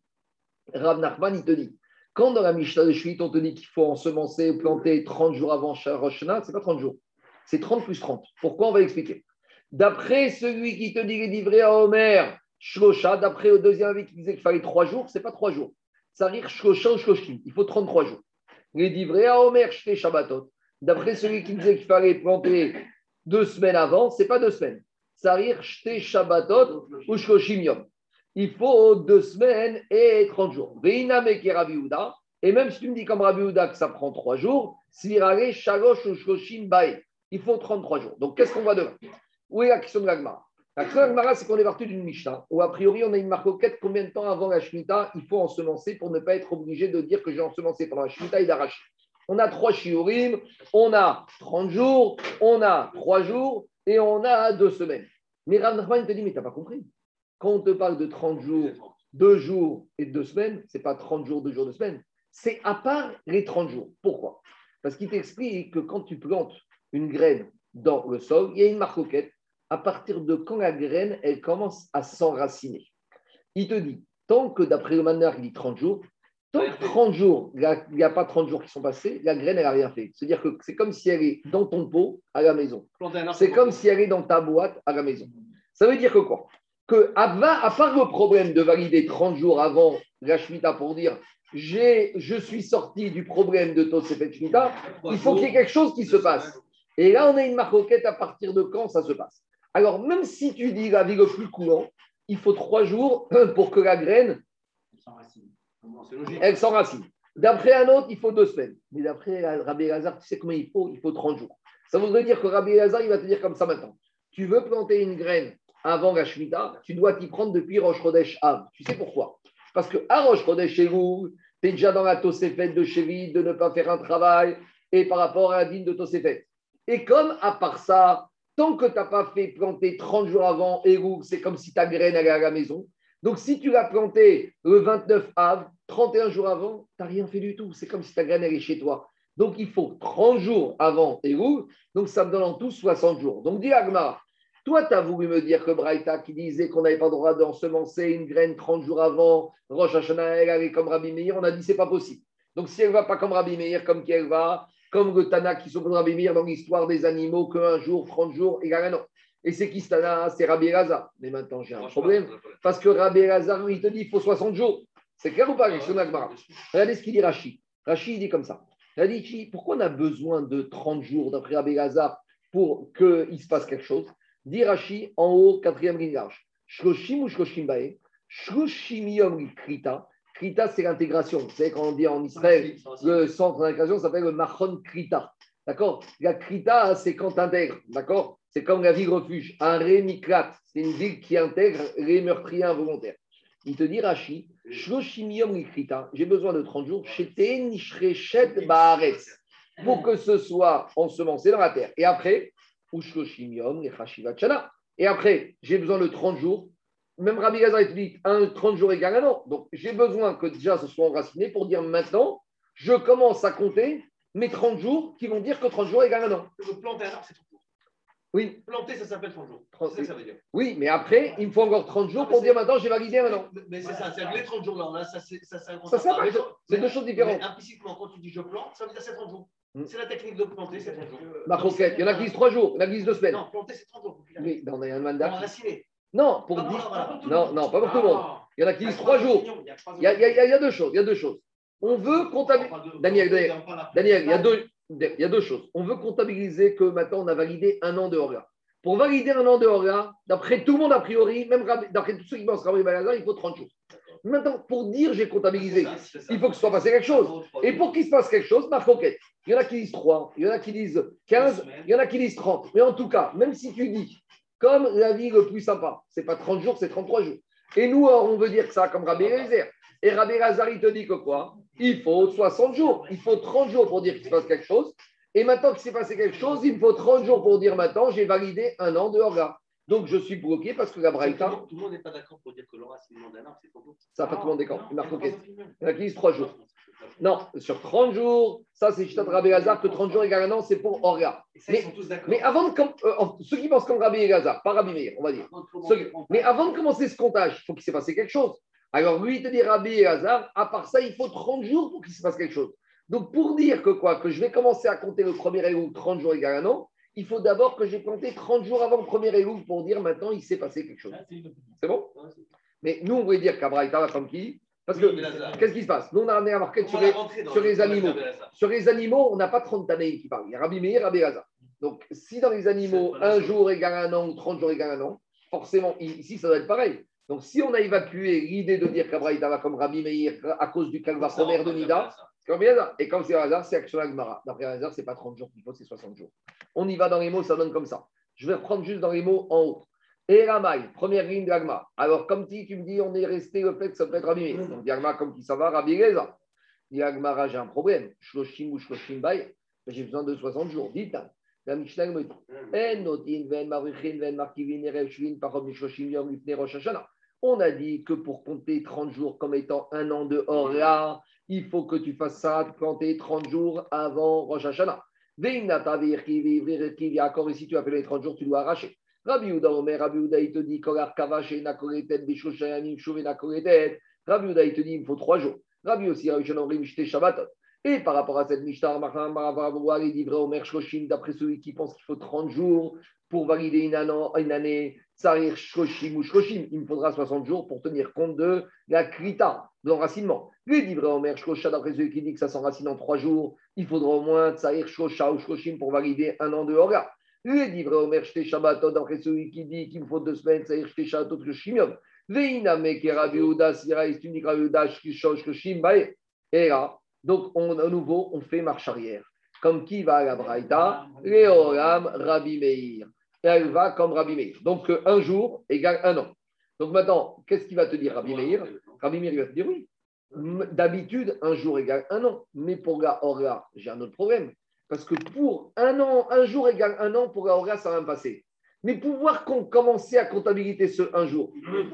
Rav Nachman, il te dit, quand dans la Mishnah de Shvit, on te dit qu'il faut ensemencer ou planter 30 jours avant Rosh Hashanah, ce n'est pas 30 jours, c'est 30 plus 30. Pourquoi? On va expliquer. D'après celui qui te dit les livré à Homer, Shlosha, d'après le deuxième avis qui disait qu'il fallait trois jours, ce n'est pas trois jours. Ça rire Shlosha ou. Il faut 33 jours. Les livré à Homer, Shte Shabbatot. D'après celui qui disait qu'il fallait planter deux semaines avant, ce n'est pas deux semaines. Ça rire Shte Shabbatot ou Yom. Il faut deux semaines et 30 jours. Veiname Et même si tu me dis comme Rabbi que ça prend trois jours, Sirare Shalosh ou Shloshim Bae. Il faut 33 jours. Donc qu'est-ce qu'on va devoir où est la question de l'Agmara La question de l'Agmara, c'est qu'on est parti d'une Mishnah, où a priori, on a une marcoquette combien de temps avant la Shemitah il faut ensemencer pour ne pas être obligé de dire que j'ai ensemencé pendant la Shemitah et d'arracher? On a trois shiurim, on a 30 jours, on a 3 jours et on a 2 semaines. Mais Rav Nachman te dit, mais tu n'as pas compris. Quand on te parle de 30 jours, 2 jours et 2 semaines, ce n'est pas 30 jours, 2 jours, 2 semaines. C'est à part les 30 jours. Pourquoi? Parce qu'il t'explique que quand tu plantes une graine dans le sol, il y a une marcoquette à partir de quand la graine, elle commence à s'enraciner. Il te dit, tant que d'après le maneur, il dit 30 jours, tant que 30 jours, il n'y a, pas 30 jours qui sont passés, la graine, elle n'a rien fait. C'est-à-dire que c'est comme si elle est dans ton pot à la maison. C'est comme si elle est dans ta boîte à la maison. Ça veut dire que quoi? Que à, part le problème de valider 30 jours avant la Shemitah pour dire je suis sorti du problème de Tosefet Shemitah, il faut qu'il y ait quelque chose qui se passe. Et là, on a une marquette à partir de quand ça se passe? Alors, même si tu dis la vie le plus courant, il faut trois jours pour que la graine, elle s'enracine. D'après un autre, il faut deux semaines. Mais d'après Rabbi Lazar, tu sais combien il faut? Il faut 30 jours. Ça voudrait dire que Rabbi Lazar, il va te dire comme ça maintenant. Tu veux planter une graine avant la Shemitah, tu dois t'y prendre depuis Rosh Chodesh Av. Tu sais pourquoi? Parce que à Rosh Chodesh chez vous, tu es déjà dans la Tosefet de Cheville de ne pas faire un travail et par rapport à la dîne de Tosefet. Et comme à part ça, Tant que tu n'as pas fait planter 30 jours avant Héroux, c'est comme si ta graine allait à la maison. Donc, si tu l'as planté le 29 av, 31 jours avant, tu n'as rien fait du tout. C'est comme si ta graine allait chez toi. Donc, il faut 30 jours avant Héroux. Donc, ça me donne en tout 60 jours. Donc, dis Agmar, toi, tu as voulu me dire que Braïta, qui disait qu'on n'avait pas le droit d'ensemencer une graine 30 jours avant, Roche Hashanah, elle allait comme Rabbi Meir, on a dit c'est pas possible. Donc, si elle va pas comme Rabbi Meir, comme qui elle va comme le Tana qui sont Rabbi Meir dans l'histoire des animaux, qu'un jour, 30 jours, et non. Et c'est qui ce Tana? C'est Rabbi Raza. Mais maintenant, j'ai un problème. Parce que Rabbi Raza, lui, il te dit il faut 60 jours. C'est clair ou pas Regardez ce qu'il dit Rachid. Rachid, il dit comme ça. Il dit pourquoi on a besoin de 30 jours d'après Rabbi Raza pour qu'il se passe quelque chose? Dirachi en haut, quatrième ligne large. Shloshim ou Shloshim Bae. Shloshim Yom Krita. Krita, c'est l'intégration. Vous savez, quand on dit en Israël, le centre d'intégration s'appelle le Machon Krita. D'accord? La Krita, c'est quand tu intègres. D'accord? C'est comme la ville refuge. Un Rémiklat, c'est une ville qui intègre les meurtriers involontaires. Il te dit, Rashi, j'ai besoin de 30 jours. Pour que ce soit ensemencé dans la terre. Et après. Et après, j'ai besoin de 30 jours. Même Rabbi Gazar dit un 30 jours égale un an. Donc, j'ai besoin que déjà ce soit enraciné pour dire maintenant, je commence à compter mes 30 jours qui vont dire que 30 jours égale un an. Planter un arbre, c'est 30 jours. Oui. Planter, ça s'appelle 30 jours. 30 C'est ça ça veut dire. Oui, mais après, il me faut encore 30 jours Non, mais pour dire maintenant, j'ai validé un an. Mais- Mais c'est ça, c'est les 30 jours là, là ça c'est ça, ça, Ça. C'est deux choses différentes. Mais implicitement, quand tu dis je plante, ça veut dire c'est 30 jours. Hmm. C'est la technique de planter, c'est 30 jours. Ma il y en a qui disent 3 jours, il y en a qui disent 2 semaines. Non, planter, c'est 30 jours. Oui, dans un On mandat. a raciner. Non, pour Ah, voilà. Non, non, pas pour tout le monde. Il y en a qui disent 3 jours. Il y a, il y a- il y a deux choses. Il y a deux choses. On veut comptabiliser. Daniel, Daniel, Daniel, il y, a deux, il y a deux choses. On veut comptabiliser que maintenant on a validé un an de Horla. Pour valider un an de Horla, d'après tout le monde a priori, même d'après tous ceux qui pensent Rabbi Balazar, il faut 30 jours. Maintenant, pour dire j'ai comptabilisé, il faut que ce soit passé quelque chose. Et pour qu'il se passe quelque chose. Il y en a qui disent 3, il y en a qui disent 15, il y en a qui disent 30. Mais en tout cas, même si tu dis, comme la vie le plus sympa, c'est pas 30 jours, c'est 33 jours. Et nous, alors, on veut dire ça comme Rabbi Eliezer. Et Rabbi Lazar, il te dit que quoi? Il faut 60 jours. Il faut 30 jours pour dire qu'il se passe quelque chose. Et maintenant qu'il s'est passé quelque chose, il me faut 30 jours pour dire maintenant, j'ai validé un an de Horga. Donc je suis bloqué parce que la Braïta, tout le monde n'est pas d'accord pour dire que l'enracinement d'un arbre, c'est 30 jours. ça n'a pas tout le monde d'accord. Ah, Il marque coquette. Il y en a qui disent 3 jours. Non, sur 30 jours, ça c'est Chitat Rabbi Lazar, que 30 jours égale un an, c'est pour. Et ça, Mais- avant de. euh, ceux qui pensent comme Rabbi pas Rabbi Meir, on va dire. Ceux- Mais avant de commencer ce comptage, il faut qu'il s'est passé quelque chose. Alors lui, il te dit Rabbi et Hazard, à part ça, il faut 30 jours pour qu'il se passe quelque chose. Donc pour dire que quoi, que je vais commencer à compter le premier Elul 30 jours égale un an, il faut d'abord que j'ai compté 30 jours avant le premier Elul pour dire maintenant il s'est passé quelque chose. C'est bon? Mais nous, on voulait dire qu'Abraïta va comme qui Parce que qu'est-ce qui se passe? Nous, on a amené la marquette sur les, sur les animaux. sur les animaux, on n'a pas 30 années qui parlent. Il y a Rabbi Meir, Rabbi Lazar. Donc, si dans les animaux, C'est un jour égale un an ou 30 jours égale un an, forcément, ici, ça doit être pareil. Donc, si on a évacué l'idée de dire qu'Abraïta va comme Rabbi Meir à cause du calva Romer de Nida, c'est. Et comme c'est Lazare, c'est action Agmara. D'après Lazare, ce n'est pas 30 jours qu'il faut, c'est 60 jours. On y va dans les mots, ça donne comme ça. Je vais reprendre juste dans les mots en haut. Et Ramaï, première ligne de. Alors, comme tu, tu me dis, on est resté le fait que ça peut être Rabbi Meir. Donc, Agma, comme qui ça va, Rabbi. Dit Agmara, j'ai un problème. Shloshim ou Shloshim Bay, j'ai besoin de 60 jours. Dites, hein. la Mishnah me dit. On a dit que pour compter 30 jours comme étant un an de Hora, il faut que tu fasses ça, compter 30 jours avant Rosh Hashanah. Et si tu as fait les 30 jours, tu dois arracher. Rabbi Uda Omer, Rabbi Uda, il te dit, Kolar Kavash et Nakoretet, Bishoshayamim, Shuv et Nakoretet. Rabbi Uda, il te dit, il me faut 3 jours. Rabbi aussi, Rabbi Shon Omrim, Shte Shabbatot. Et par rapport à cette Mishnah, il dit vrai Omer Shloshim, d'après celui qui pense qu'il faut 30 jours pour valider une année, une année Tsarir Shloshim ou Shloshim, il me faudra 60 jours pour tenir compte de la Krita, de l'enracinement. Lui dit vrai Omer Shlosha, d'après celui qui dit que ça s'enracine en 3 jours, il faudra au moins Tsarir Shlosha ou Shloshim pour valider un an de Hora. Lui dit vrai Omer Shte Shabbatot, d'après celui qui dit qu'il me faut deux semaines, Tsarir Shte Shabbatot Shloshim. Veiname ke Rabbi Uda, Sira, que Rabbi Uda, Shloshim, Bae. Et là, donc, on, à nouveau, on fait marche arrière. Comme qui va à la Braïta? Léoram Rabbi Meir. Et elle va comme Rabbi Meir. Donc, euh, un jour égale un an. Donc, maintenant, qu'est-ce qu'il va te dire, Rabbi Meir? Rabbi Meir il va te dire oui. D'habitude, un jour égale un an. Mais pour la Hora, j'ai un autre problème. Parce que pour un an, un jour égale un an, pour la Hora, ça va me passer. Mais pouvoir commencer à comptabiliser ce un jour,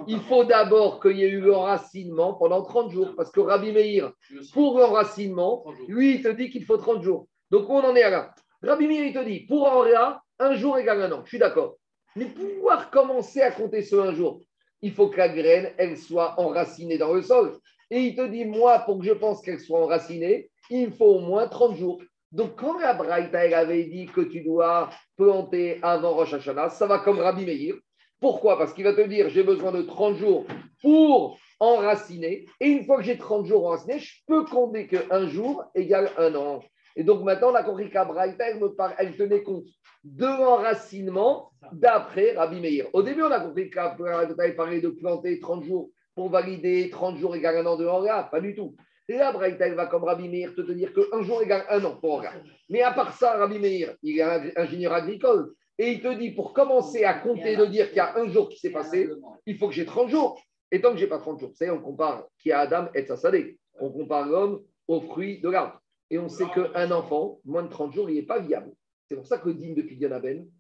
il faut d'abord qu'il y ait eu l'enracinement pendant 30 jours. Parce que Rabbi Meir, pour l'enracinement, lui, il te dit qu'il faut 30 jours. Donc, on en est à là. Rabbi Meir, il te dit, pour Henria, un jour égale un an. Je suis d'accord. Mais pouvoir commencer à compter ce un jour, il faut que la graine, elle soit enracinée dans le sol. Et il te dit, moi, pour que je pense qu'elle soit enracinée, il me faut au moins 30 jours. Donc, quand la Braïta, elle avait dit que tu dois planter avant Rosh Hashanah, ça va comme Rabbi Meir. Pourquoi? Parce qu'il va te dire, j'ai besoin de 30 jours pour enraciner. Et une fois que j'ai 30 jours enracinés, je peux compter qu'un jour égale un an. Et donc maintenant, on a compris qu'Abraïta, elle, elle tenait compte de l'enracinement d'après Rabbi Meir. Au début, on a compris qu'Abraïta parlait de planter 30 jours pour valider 30 jours égale un an de Hora. Pas du tout. Et là, Braïta, elle va comme Rabbi Meir te dire qu'un jour égale un an pour. Mais à part ça, Rabbi Meir, il est ingénieur agricole. Et il te dit, pour commencer à compter de dire qu'il y a un jour qui s'est passé, il faut que j'ai 30 jours. Et tant que j'ai pas 30 jours, on compare qui a Adam et Sassadé. On compare l'homme aux fruits de l'arbre. Et on sait qu'un enfant, moins de 30 jours, il n'est pas viable. C'est pour ça que digne de Pidyon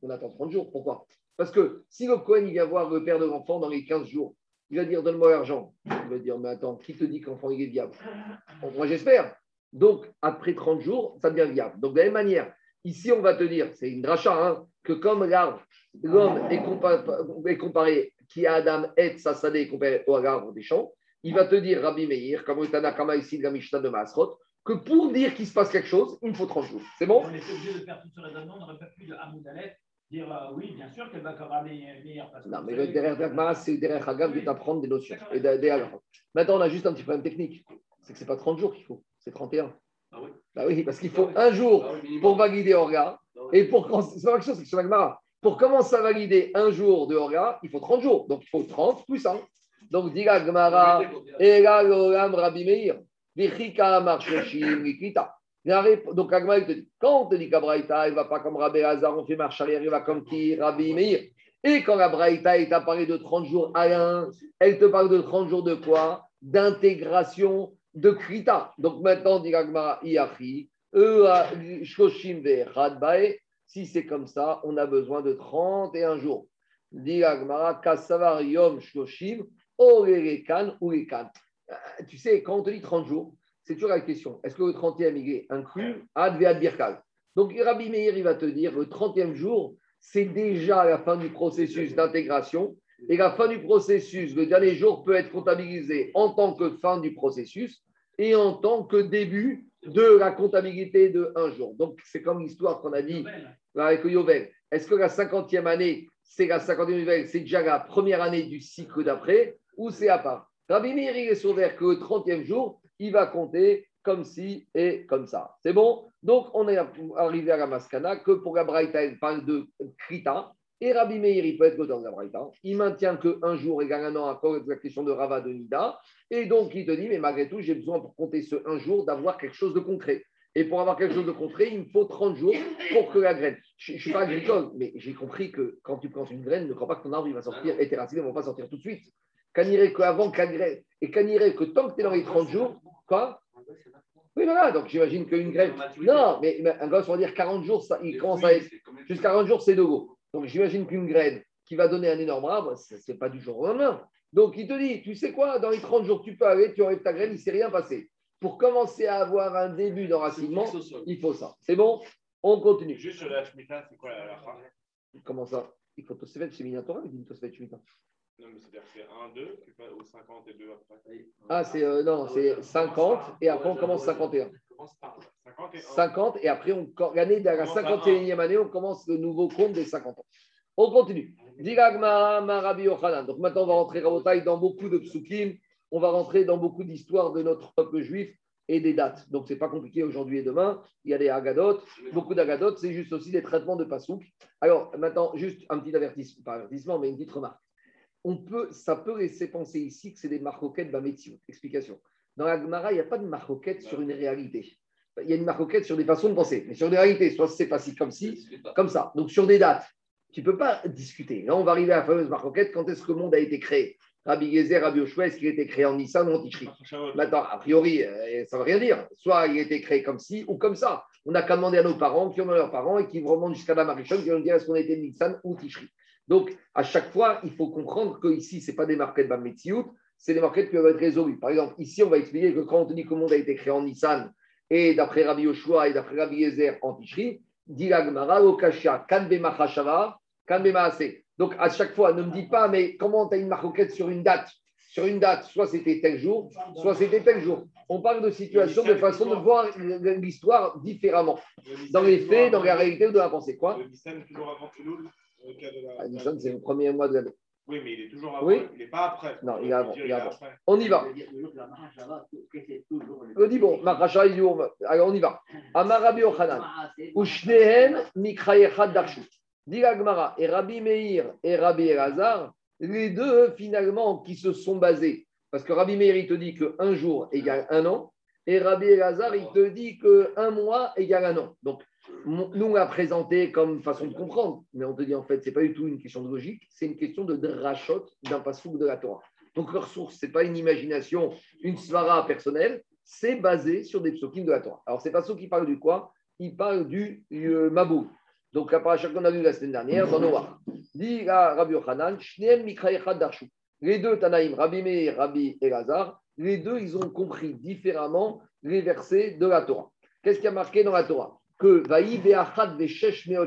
on attend 30 jours. Pourquoi? Parce que si le Cohen il vient voir le père de l'enfant dans les 15 jours, il va dire Donne-moi l'argent. Il va dire Mais attends, qui te dit qu'enfant il est viable? Moi j'espère. Donc, après 30 jours, ça devient viable. Donc, de la même manière, ici, on va te dire, c'est une dracha, hein, que comme l'arbre, l'homme est, comparé, qui a Adam et Sassadé comparé au arbre des champs, il va te dire, Rabbi Meir, comme est Anakama ici de la Mishnah de Masrot, que pour dire qu'il se passe quelque chose, il faut 30 jours. C'est bon? On est obligé de faire tout ce raisonnement, on n'aurait pas plus de Hamoud dire euh, oui, bien sûr qu'elle va comme meilleur. Non, mais derrière Dagmara, c'est derrière Hagam de t'apprendre des notions. Et Maintenant, on a juste un petit problème technique. C'est que ce n'est pas 30 jours qu'il faut, c'est 31. Ah oui bah oui, parce qu'il faut un jour ah pour valider Orga. Ah et pour. C'est pas quelque chose, c'est sur Dagmara. Pour commencer à valider un jour de Orga, il faut 30 jours. Donc il faut 30 plus 1. Donc, dit Gmara, et là, Rabbi Meir, Vichika Marcheshim, Mikita. Donc, Agma, te dit, quand on te dit qu'Abraïta, il va pas comme Rabbi Hazar, on fait marche arrière, il va comme qui? Rabbi Meir. Et quand la Braïta, il t'a parlé de 30 jours à elle te parle de 30 jours de quoi? D'intégration de Krita. Donc maintenant, dit Agma, Iachi, Shoshim Radbae, si c'est comme ça, on a besoin de 31 jours. Dit Agmara, Shoshim, Orerekan ou euh, Tu sais, quand on te dit 30 jours, c'est toujours la question. Est-ce que le 30e, il est inclus Advead Birkal? Donc, Rabbi Meir, il va te dire le 30e jour, c'est déjà la fin du processus d'intégration. Et la fin du processus, le dernier jour, peut être comptabilisé en tant que fin du processus et en tant que début de la comptabilité de un jour. Donc, c'est comme l'histoire qu'on a dit avec Yovel. Est-ce que la 50e année, c'est la 50e nouvelle, c'est déjà la première année du cycle d'après ou c'est à part? Rabbi Meir, il est sauvé que le 30e jour, il va compter comme si et comme ça. C'est bon? Donc, on est arrivé à la Maskana que pour la Braïta, parle de Krita. Et Rabbi Meir, il peut être de la Braïta. Il maintient qu'un jour égale un an à cause de la question de Rava de Nida. Et donc, il te dit, mais malgré tout, j'ai besoin pour compter ce un jour d'avoir quelque chose de concret. Et pour avoir quelque chose de concret, il me faut 30 jours pour que la graine. Je ne suis pas agricole, mais j'ai compris que quand tu plantes une graine, ne crois pas que ton arbre va sortir et tes racines ne vont pas sortir tout de suite. Qu'avant qu'avant graine, et qu'anirait que tant que tu es dans les 30 jours, Quoi Oui, voilà, donc j'imagine qu'une graine. Non, mais, un gosse, on va dire 40 jours, ça, il commence à être. Jusqu'à 40 jours, c'est de go. Donc j'imagine qu'une graine qui va donner un énorme arbre, ce n'est pas du jour au lendemain. Donc il te dit, tu sais quoi, dans les 30 jours, tu peux aller, tu enlèves ta graine, il ne s'est rien passé. Pour commencer à avoir un début d'enracinement, il faut ça. C'est bon On continue. Juste la Shemitah, c'est quoi la, fin Comment ça? Il faut Tosefet, c'est Minatora, il dit Tosefet Shemitah. Non, mais c'est-à-dire que c'est 1, 2, ou 50 et 2 après Ah, c'est euh, non, c'est 50 et après on commence 51. 50 et après, on, l'année de la 51e année, on commence le nouveau compte des 50 ans. On continue. Donc maintenant, on va rentrer dans beaucoup de psukim, on va rentrer dans beaucoup d'histoires de notre peuple juif et des dates. Donc, ce n'est pas compliqué aujourd'hui et demain. Il y a des agadotes, beaucoup d'agadotes. C'est juste aussi des traitements de pasouk. Alors, maintenant, juste un petit avertissement, pas avertissement, mais une petite remarque on peut, ça peut laisser penser ici que c'est des marcoquettes Bamétio. Explication. Dans la Gemara, il n'y a pas de marcoquette sur une réalité. Il y a une marcoquette sur des façons de penser, mais sur des réalités, soit c'est facile comme ci, comme ça. Donc sur des dates, tu ne peux pas discuter. Là, on va arriver à la fameuse marcoquette. Quand est-ce que le monde a été créé? Rabbi Gezer, Rabbi Oshua, est-ce qu'il a été créé en Nissan ou en Tishri Maintenant, a priori, euh, ça ne veut rien dire. Soit il a été créé comme ci ou comme ça. On n'a qu'à demander à nos parents, qui ont leurs parents et qui remontent jusqu'à la Marichon, qui vont nous dire est-ce qu'on a été Nissan ou Tishri. Donc, à chaque fois, il faut comprendre que ici, ce n'est pas des marquettes Bametsiout, c'est des marquettes qui peuvent être résolues. Par exemple, ici, on va expliquer que quand on dit que le monde a été créé en Nissan, et d'après Rabbi Yoshua et d'après Rabbi Yezer en Tishri, dit l'Agmara, Okashia, Kanbe Machashava, Kanbe Donc, à chaque fois, ne me dis pas, mais comment tu as une marquette sur une date? Sur une date, soit c'était tel jour, soit c'était tel jour. On parle de situation, de façon de voir l'histoire différemment. Dans les faits, dans la réalité ou dans la pensée. Quoi? Le Ah, Nissan, c'est le premier mois de l'année. Oui, mais il est toujours avant. Oui. Il n'est pas après. Non, il est On avant, il est avant. après. On y va. Je dis bon, il dit, on va- alors on y va. Amar Rabbi Yochanan. Ushnehem mikrayechad darshu. Dit la Gemara, et Rabbi Meir et Rabbi Elazar, les deux finalement qui se sont basés. Parce que Rabbi Meir, il te dit qu'un jour égale un an, et Rabbi Elazar, il te dit qu'un mois égale un an. Donc, nous, on l'a présenté comme façon de comprendre, mais on te dit en fait, ce n'est pas du tout une question de logique, c'est une question de drachot d'un passouk de la Torah. Donc, leur source, ce n'est pas une imagination, une svara personnelle, c'est basé sur des psokim de la Torah. Alors, c'est pas ceux qui parlent du quoi? Il parle du euh, Mabou. Donc, la paracha qu'on a vu la semaine dernière, dans Noah. Dit à Rabbi Yochanan, Shneem Darshu. Les deux Tanaïm, Rabbi Meir, Rabbi Elazar, les deux, ils ont compris différemment les versets de la Torah. Qu'est-ce qui a marqué dans la Torah? Que Vaï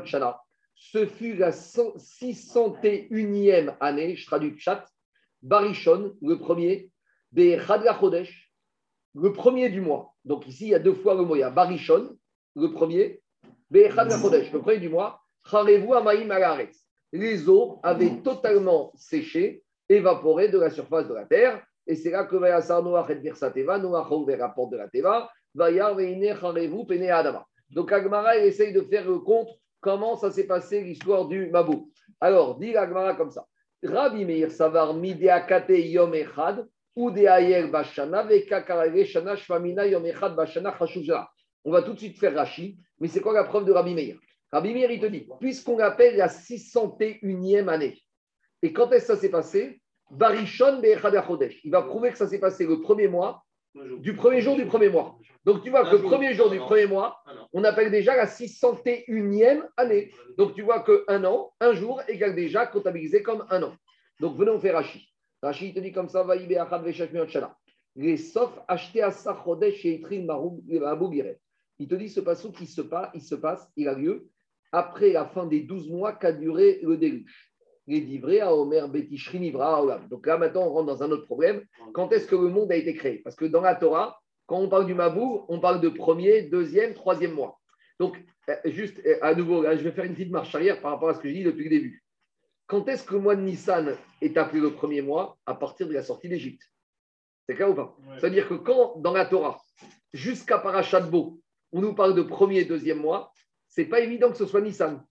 Shana, ce fut la 601e année, je traduis chat, Barishon, le premier, Be'echad la Chodesh, le premier du mois. Donc ici, il y a deux fois le mot. Barishon, le premier, Be'echad la Chodesh, le premier du mois, Charevu Amaim Alaretz. Les eaux avaient totalement séché, évaporé de la surface de la terre. Et c'est là que Vayasar Noach et Virsateva, Noach ouvert la porte de la Teva, Vayar Veine Charevu Pene Adama. Donc Agmara, il essaye de faire le compte comment ça s'est passé l'histoire du Mabou. Alors, dit Agmara comme ça. Rabbi Meir Savar Mideakate Yom Echad, ou Bashana, Veka Karage Shana Shvamina Yom Echad Bashana Chashuvja. On va tout de suite faire Rashi, mais c'est quoi la preuve de Rabbi Meir? Rabbi Meir, il te dit, puisqu'on appelle la 601e année, et quand est-ce que ça s'est passé? Barishon Be'echad. Il va prouver que ça s'est passé le premier mois, du premier jour du premier mois. Donc tu vois que le premier jour du premier mois, on appelle déjà la 601e année. Donc tu vois qu'un an, un jour égale déjà comptabilisé comme un an. Donc venons faire Rashi. Rashi il te dit comme ça. Les sauf acheté à Sachodesh et Giret. Il te dit ce passage qui se passe, il se passe, il a lieu après la fin des 12 mois qu'a duré le déluge. Les livrés à Omer Olam. Donc là maintenant on rentre dans un autre problème. Quand est-ce que le monde a été créé? Parce que dans la Torah, quand on parle du Mabou, on parle de premier, deuxième, troisième mois. Donc, euh, juste euh, à nouveau, là, je vais faire une petite marche arrière par rapport à ce que je dis depuis le début. Quand est-ce que le mois de Nissan est appelé le premier mois? À partir de la sortie d'Égypte. C'est clair ou pas? C'est-à-dire que quand, dans la Torah, jusqu'à Parashat Bo, on nous parle de premier et deuxième mois, c'est pas évident que ce soit Nissan.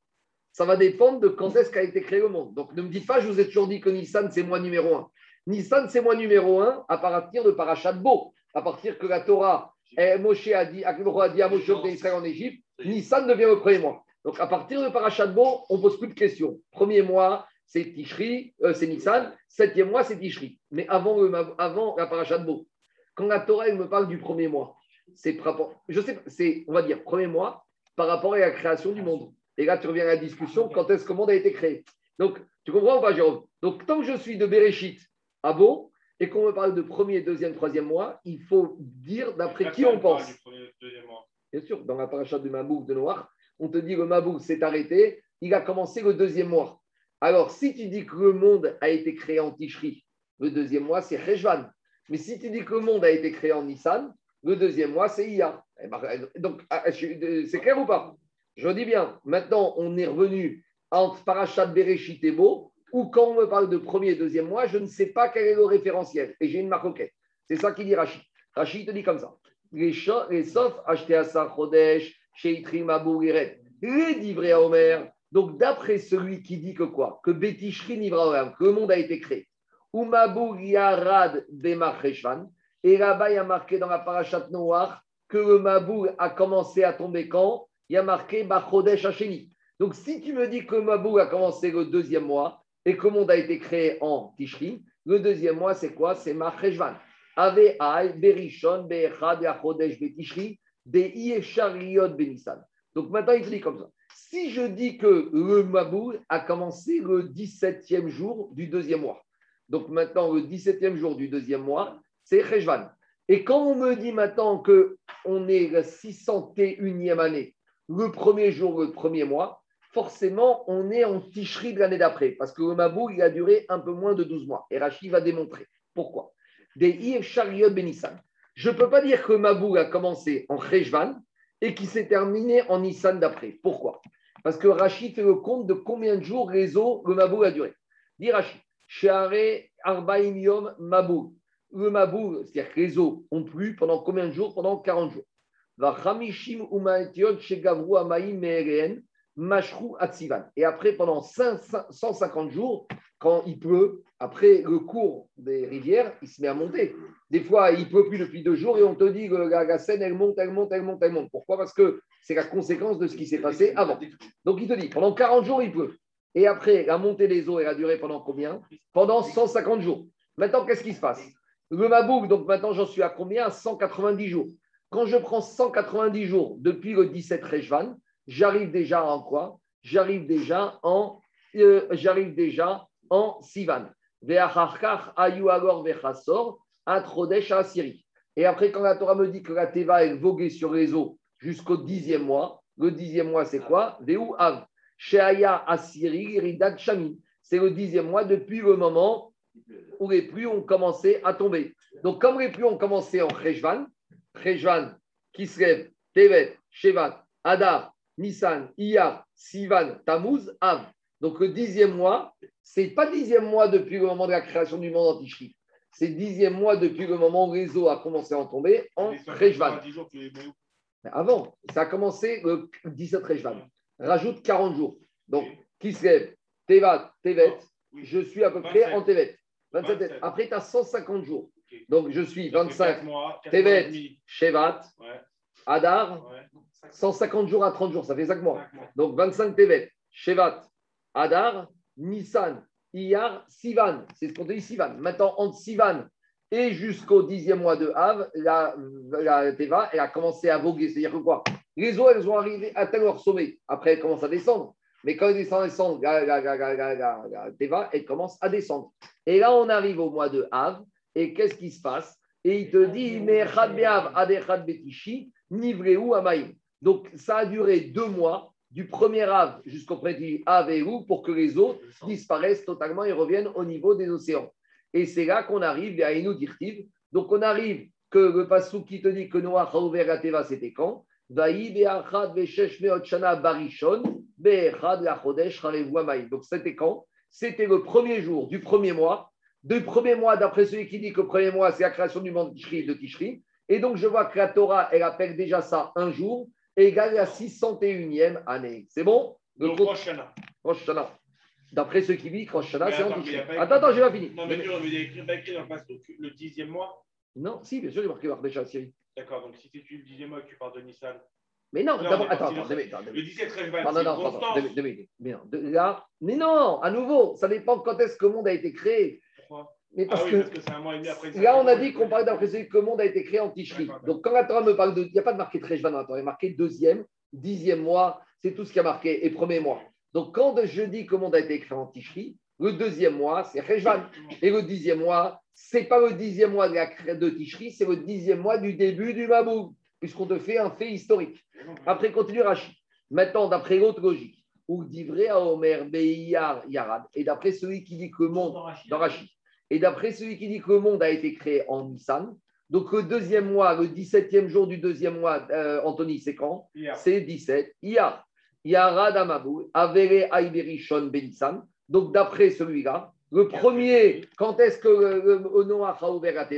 Ça va dépendre de quand est-ce qu'a été créé le monde. Donc, ne me dites pas, je vous ai toujours dit que Nissan, c'est mois numéro un. Nissan, c'est mois numéro un à partir de Parashat Bo. À partir que la Torah, eh, Moshe a dit, a dit à Moshe d'Israël en Égypte, Nissan devient le premier mois. Donc, à partir de Parashat Bo, on ne pose plus de questions. Premier mois, c'est Tishri, euh, c'est Nissan. Septième mois, c'est Tishri. Mais avant, le, avant la Parashat Bo, quand la Torah elle me parle du premier mois, c'est par rapport- je sais, c'est, on va dire, premier mois par rapport à la création du monde. Et là, tu reviens à la discussion, quand est-ce que le monde a été créé? Donc, tu comprends ou pas, Jérôme? Donc, tant que je suis de Bereshit à Bo, et qu'on me parle de premier, deuxième, troisième mois, il faut dire d'après qui on pense. Du premier, deuxième mois. Bien sûr, dans la paracha du Mabouk de Noir, on te dit que le Mabouk s'est arrêté, il a commencé le deuxième mois. Alors, si tu dis que le monde a été créé en Tishri, le deuxième mois, c'est Rejvan. Mais si tu dis que le monde a été créé en Nissan, le deuxième mois, c'est Iya. Eh ben, donc, ah, je- c'est clair ou pas? Je dis bien, maintenant, on est revenu entre Parachat Bereshit et Bo, ou quand on me parle de premier et deuxième mois, je ne sais pas quel est le référentiel. Et j'ai une marcoquette. C'est ça qu'il dit Rachid. Rachid te dit comme ça. Les, les sauf achetés à Sachodesh, chez Itrim Abou Giret, les livrés à Omer. Donc, d'après celui qui dit que quoi? Que Betishri Nivra que le monde a été créé. Umabou Yarad Bemar Reshvan. Et là-bas, il y a marqué dans la parachat Noir que le Mabou a commencé à tomber quand? Il y a marqué Bachodesh Hacheni. Donc, si tu me dis que Mabou a commencé le deuxième mois et que le monde a été créé en Tishri, le deuxième mois, c'est quoi? C'est Marcheshvan. Ave Ay, Berishon, Be'echad, Yachodesh, Betishri, Benissan. Donc maintenant, il dit comme ça. Si je dis que le Mabou a commencé le 17e jour du deuxième mois, donc maintenant, le 17e jour du deuxième mois, c'est Cheshvan. Et quand on me dit maintenant qu'on est la 601e année, le premier jour, le premier mois, forcément, on est en ticherie de l'année d'après, parce que le Mabou, il a duré un peu moins de 12 mois. Et Rachid va démontrer. Pourquoi? Des Chariot Benissan. Je ne peux pas dire que le Mabou a commencé en Cheshvan et qui s'est terminé en Nissan d'après. Pourquoi? Parce que Rachid fait le compte de combien de jours les eaux, le Mabou a duré. Dit Rachid, Share Arbaim Mabou. Le Mabou, c'est-à-dire que les eaux ont plu pendant combien de jours? Pendant 40 jours. Et après, pendant 500 150 jours, quand il pleut, après le cours des rivières, il se met à monter. Des fois, il pleut plus depuis deux jours et on te dit que la, la Seine, elle monte, elle monte, elle monte, elle monte. Pourquoi? Parce que c'est la conséquence de ce qui s'est passé avant. Donc, il te dit, pendant 40 jours, il pleut. Et après, la montée des eaux, elle a duré pendant combien? Pendant 150 jours. Maintenant, qu'est-ce qui se passe? Le Mabouk, donc maintenant, j'en suis à combien? À 190 jours. Quand je prends 190 jours depuis le 17 Rejvan, j'arrive déjà en quoi? J'arrive déjà en euh, j'arrive déjà en Sivan. Et après, quand la Torah me dit que la Teva est voguée sur les eaux jusqu'au dixième mois, le dixième mois, c'est quoi? Sheaya Shami. C'est le dixième mois depuis le moment où les pluies ont commencé à tomber. Donc, comme les pluies ont commencé en Rejvan, Rejvan, Kislev, Tevet, Shevat, Adar, Nissan, Iyar, Sivan, Tammuz, Av. Donc le dixième mois, c'est pas dixième mois depuis le moment de la création du monde anti C'est dixième mois depuis le moment où le réseau a commencé à en tomber en Rejvan. Avant, ça a commencé le 17 Rejvan. Rajoute 40 jours. Donc, Kislev, Tevat, Tevet, je suis à peu près en Tevet. 27, 27. Après, tu as 150 jours. Donc, je suis Donc, 25 quatre mois, quatre Tevet. Shevat, Ouais, Adar, ouais. 150 jours à 30 jours, ça fait 5 mois. Donc 25 Tevet, Shevat, Adar, Nissan, Iyar, Sivan. C'est ce qu'on dit Sivan. Maintenant, entre Sivan et jusqu'au dixième mois de Av, la, la Teva, elle a commencé à voguer. C'est-à-dire que quoi? Les eaux, elles ont arrivé à tel leur sommet. Après, elles commencent à descendre. Mais quand elles descendent, descendent la, la, la, Teva, elle commence à descendre. Et là, on arrive au mois de Av. Et qu'est-ce qui se passe? Et il te dit, mais Betishi, Amaïm. Donc, ça a duré deux mois, du premier Av jusqu'au premier Av et Ou, pour que les eaux disparaissent totalement et reviennent au niveau des océans. Et c'est là qu'on arrive à Inou Dirtiv. Donc, on arrive que le passou qui te dit que Noah a ouvert la Teva, c'était quand? Donc, c'était quand? C'était le premier jour du premier mois. Du premier mois, d'après celui qui dit que le premier mois, c'est la création du monde de Tishri. Et donc, je vois que la Torah, elle appelle déjà ça un jour, égal à la 601e année. C'est bon? Le Donc, Rosh Hashanah. D'après ceux qui disent, Rosh Hashanah, c'est en Tishri. Attends, attends, j'ai pas fini. Non, mais tu avais écrit dans le passe le dixième mois. Non, si, bien sûr, j'ai marqué Bardécha Syrie. D'accord, donc si tu le dixième mois que tu parles de Nissan. Mais non, d'abord, attends, attends, Le minutes. 17 13 Non, 20, non, non, pardon. Mais non, là, mais non, à nouveau, ça dépend quand est-ce que le monde a été créé. Mais Ah parce oui, que parce que c'est un mois et demi après. Là, on a dit qu'on parlait d'après celui que le monde a été créé en Tishri. Donc, quand la Torah me parle de. Il n'y a pas de marqué Treshvan dans la Torah, il y a marqué deuxième, dixième mois, c'est tout ce qui a marqué, et premier mois. Donc, quand je dis que le monde a été créé en Tishri, le deuxième mois, c'est Rejvan. Et le dixième mois, c'est pas le dixième mois de, la de Tishri, c'est le dixième mois du début du Mabou, puisqu'on te fait un fait historique. Après, continue Rachid. Maintenant, d'après l'autre logique, ou d'ivré à Omer, Beiyar, Yarad, et d'après celui qui dit que le monde dans Rachid. Et d'après celui qui dit que le monde a été créé en Nissan, donc le deuxième mois, le 17e jour du deuxième mois, euh, Anthony, c'est quand. C'est 17. Iyar. Yara Damabou, Avere Aiberishon Benissan. Donc d'après celui-là, le premier, quand est-ce que le, Noach a ouvert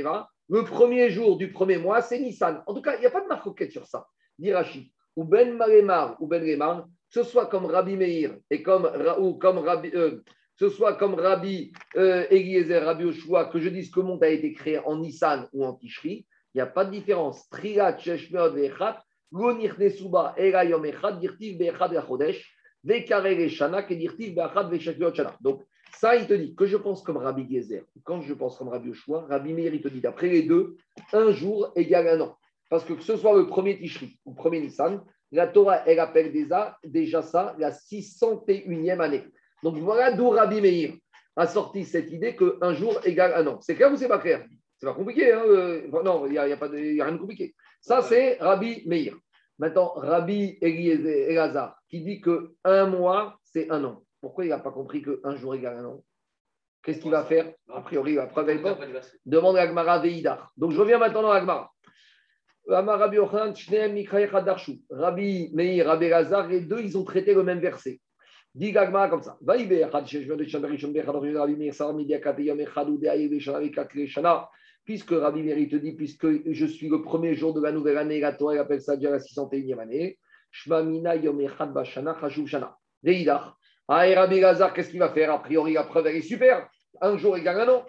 Le premier jour du premier mois, c'est Nissan. En tout cas, il n'y a pas de marque sur ça. Dit Rachid. Ou Ben Maremar ou Ben Remar, que ce soit comme Rabbi Meir et comme, ou comme Rabbi, euh, ce soit comme Rabbi euh, Rabbi Oshua, que je dise que le monde a été créé en Nissan ou en Tishri, il n'y a pas de différence. Triat, Sheshmeot, Vechat, Gonir Nesuba, Era Yom Echad, Dirtiv, Bechad, Yachodesh, Vekare, Shana, et Dirtiv, Bechad, Shana. Donc, ça, il te dit que je pense comme Rabbi Gezer. Quand je pense comme Rabbi Oshua, Rabbi Meir, il te dit d'après les deux, un jour égale un an. Parce que que ce soit le premier Tishri ou le premier Nissan, la Torah, elle appelle déjà, déjà ça la 601e année. Donc voilà d'où Rabbi Meir a sorti cette idée qu'un jour égale un an. C'est clair ou c'est pas clair? C'est pas compliqué. Hein euh, non, il n'y a, il y a, pas de- il y a rien de compliqué. Ça, c'est Rabbi Meir. Maintenant, Rabbi Elazar, qui dit que un mois, c'est un an. Pourquoi il n'a pas compris qu'un jour égale un an? Qu'est-ce qu'il va faire? A priori, la preuve est. Demande à Agmara Veidar. Donc, je reviens maintenant dans Agmara. Rabbi Meir, Rabbi Elazar, les deux, ils ont traité le même verset. Dit Gagma comme ça. Puisque Rabbi Meir, il te dit, puisque je suis le premier jour de la nouvelle année, la Torah elle appelle ça déjà la 601e année. Shma, Mina, Yom, Echad, Bashana, Chashuv, Shana. Veidach. Ah, et Rabbi Lazar, qu'est-ce qu'il va faire? A priori, la preuve, est super. Un jour égale un an.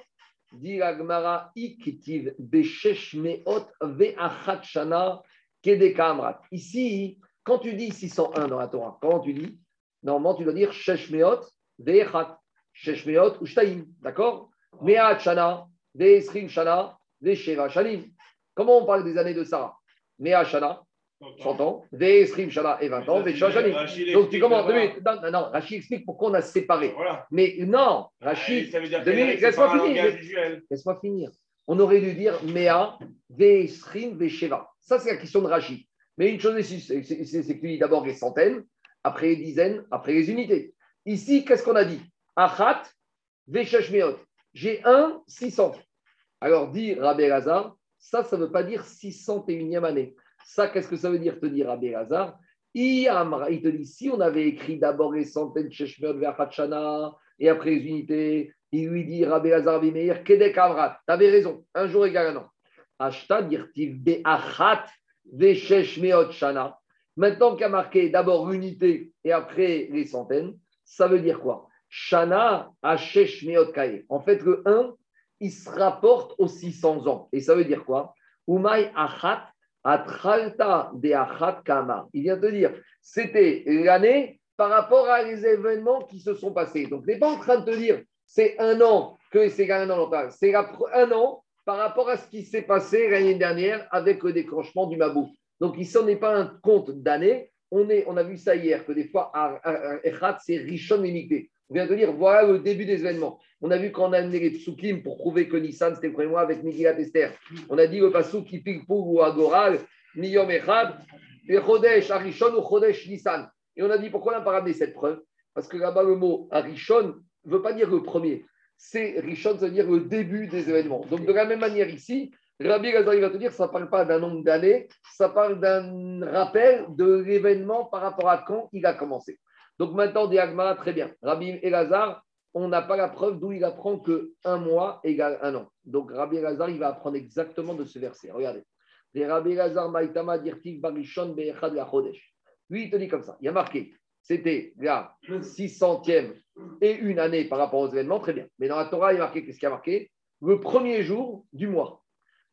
Dit la Gemara, Ikitiv, Beshesh, Meot, Ve'achat, Shana, Kedeka, Amrat. Ici, quand tu dis 601 dans la Torah, comment tu dis? Normalement, tu dois dire Sheshmeot, Ve'echat. Sheshmeot ou Shtaim. D'accord? Me'at Shana, Ve'esrim Shana, Ve'sheva Shanim. Comment on parle des années de Sarah? Me'at Shana, 100 ans, Ve'esrim Shana et 20 ans, Ve'sheva Shanim. Donc tu commences. Non, non, non, Rachid explique pourquoi on a séparé. Mais non, Rachid, c'est laisse-moi finir. Laisse-moi finir. On aurait dû dire Mea, Ve'esrim, Ve'sheva. Ça, c'est la question de Rachid. Mais une chose est sûre, c'est c'est- c'est que tu dis d'abord les centaines, après les dizaines, après les unités. Ici, qu'est-ce qu'on a dit? Achat, Ve'sheshmeot. J'ai un 600. Alors, dit Rabbi Lazar, ça, ça ne veut pas dire 601e année. Ça, qu'est-ce que ça veut dire te dire Rabbi Lazar Il te dit, si on avait écrit d'abord les centaines Sheshmeot, Ve'achat Shana, et après les unités, il lui dit Rabbi Lazar Bimeir, Kedek Amrat. Tu avais raison, un jour égal un an. Ashta dirtiv be'achat shana. Maintenant qu'il y a marqué d'abord l'unité et après les centaines, ça veut dire quoi? Shana hashesh kae. En fait, le 1, il se rapporte aux 600 ans. Et ça veut dire quoi? Umay achat atralta de achat kama. Il vient de dire, c'était l'année par rapport à les événements qui se sont passés. Donc, n'est pas en train de te dire, c'est un an que c'est un an. C'est un an par rapport à ce qui s'est passé l'année dernière avec le déclenchement du Mabou. Donc ici, on n'est pas un compte d'année. On, a vu ça hier, que des fois, Echat, c'est Rishon Limité. On vient de dire, voilà le début des événements. On a vu qu'on a amené les psukim pour prouver que Nissan, c'était le premier avec Megillat Esther. On a dit le pasuk qui pique pour ou agoral, Niyom Echad, et Chodesh Arishon ou Chodesh Nissan. Et on a dit pourquoi on n'a pas ramené cette preuve? Parce que là-bas, le mot Arishon ne veut pas dire le premier. C'est Rishon, ça veut dire le début des événements. Donc, de la même manière ici, Rabbi Gazar, il va te dire ça ne parle pas d'un nombre d'années, ça parle d'un rappel de l'événement par rapport à quand il a commencé. Donc, maintenant, dit Agmara, très bien. Rabbi Elazar, on n'a pas la preuve d'où il apprend que un mois égale un an. Donc, Rabbi Elazar, il va apprendre exactement de ce verset. Regardez. Rabbi Elazar, Maïtama, Dirtiv, Barishon, Be'echad, la Chodesh. Lui, il te dit comme ça. Il a marqué, c'était la 600e et une année par rapport aux événements, très bien. Mais dans la Torah, il y a marqué, qu'est-ce qu'il a marqué? Le premier jour du mois.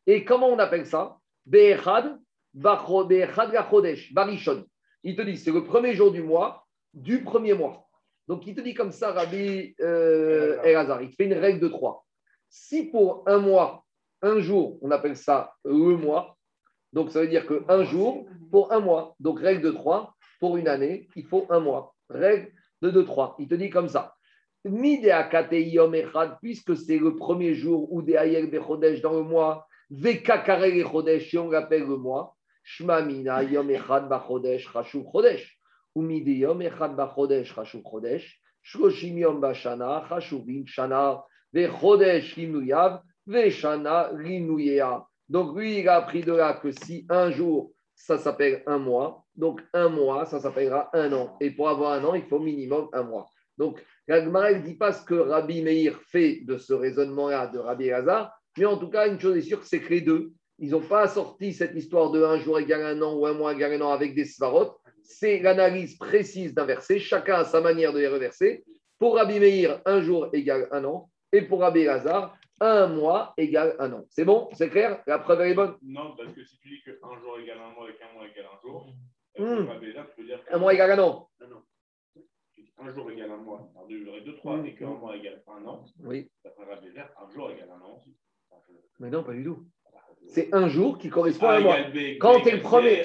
Et comment on appelle ça? Be'echad, Bacho- Be'echad, la Chodesh, Barishon. Il te dit, c'est le premier jour du mois, du premier mois. Donc, il te dit comme ça, Rabbi euh, Elazar, il te fait une règle de trois. Si pour un mois, un jour, on appelle ça le mois, donc ça veut dire qu'un jour, pour un mois, donc règle de trois, pour une année, il faut un mois. Règle de 2, 3. Il te dit comme ça. Puisque c'est le premier jour où des ayel bechodesh dans le mois, vekakare chodesh, si on l'appelle le mois, shma mina yom echad bachodesh, chashuv chodesh. Umide yom echad bachodesh, chashuv chodesh, shloshim yom bashana, chashuvim shana, vechodesh rinuyav, veshana rinuyea. Donc lui, il a appris de là que si un jour, ça s'appelle un mois, donc un mois, ça s'appellera un an. Et pour avoir un an, il faut minimum un mois. Donc, la ne dit pas ce que Rabbi Meir fait de ce raisonnement-là de Rabbi Hazar, mais en tout cas, une chose est sûre, c'est que les deux, ils n'ont pas sorti cette histoire de un jour égale un an ou un mois égale un an avec des svarot. C'est l'analyse précise d'un verset, chacun a sa manière de les reverser. Pour Rabbi Meir, un jour égale un an, et pour Rabbi Hazar, un mois égale un an. C'est bon? C'est clair? La preuve elle est bonne? Non, parce que si tu dis qu'un jour égale un mois et qu'un mois égale un jour, Hmm. euh, tu peux dire que Un mois égale un an. un jour égale un mois, par deux deux, trois, Hmm. et qu'un mois égale un an, Oui. fera déjà un jour égale un an. Mais non, pas du tout. C'est un jour qui correspond à A un mois. Quand le premier-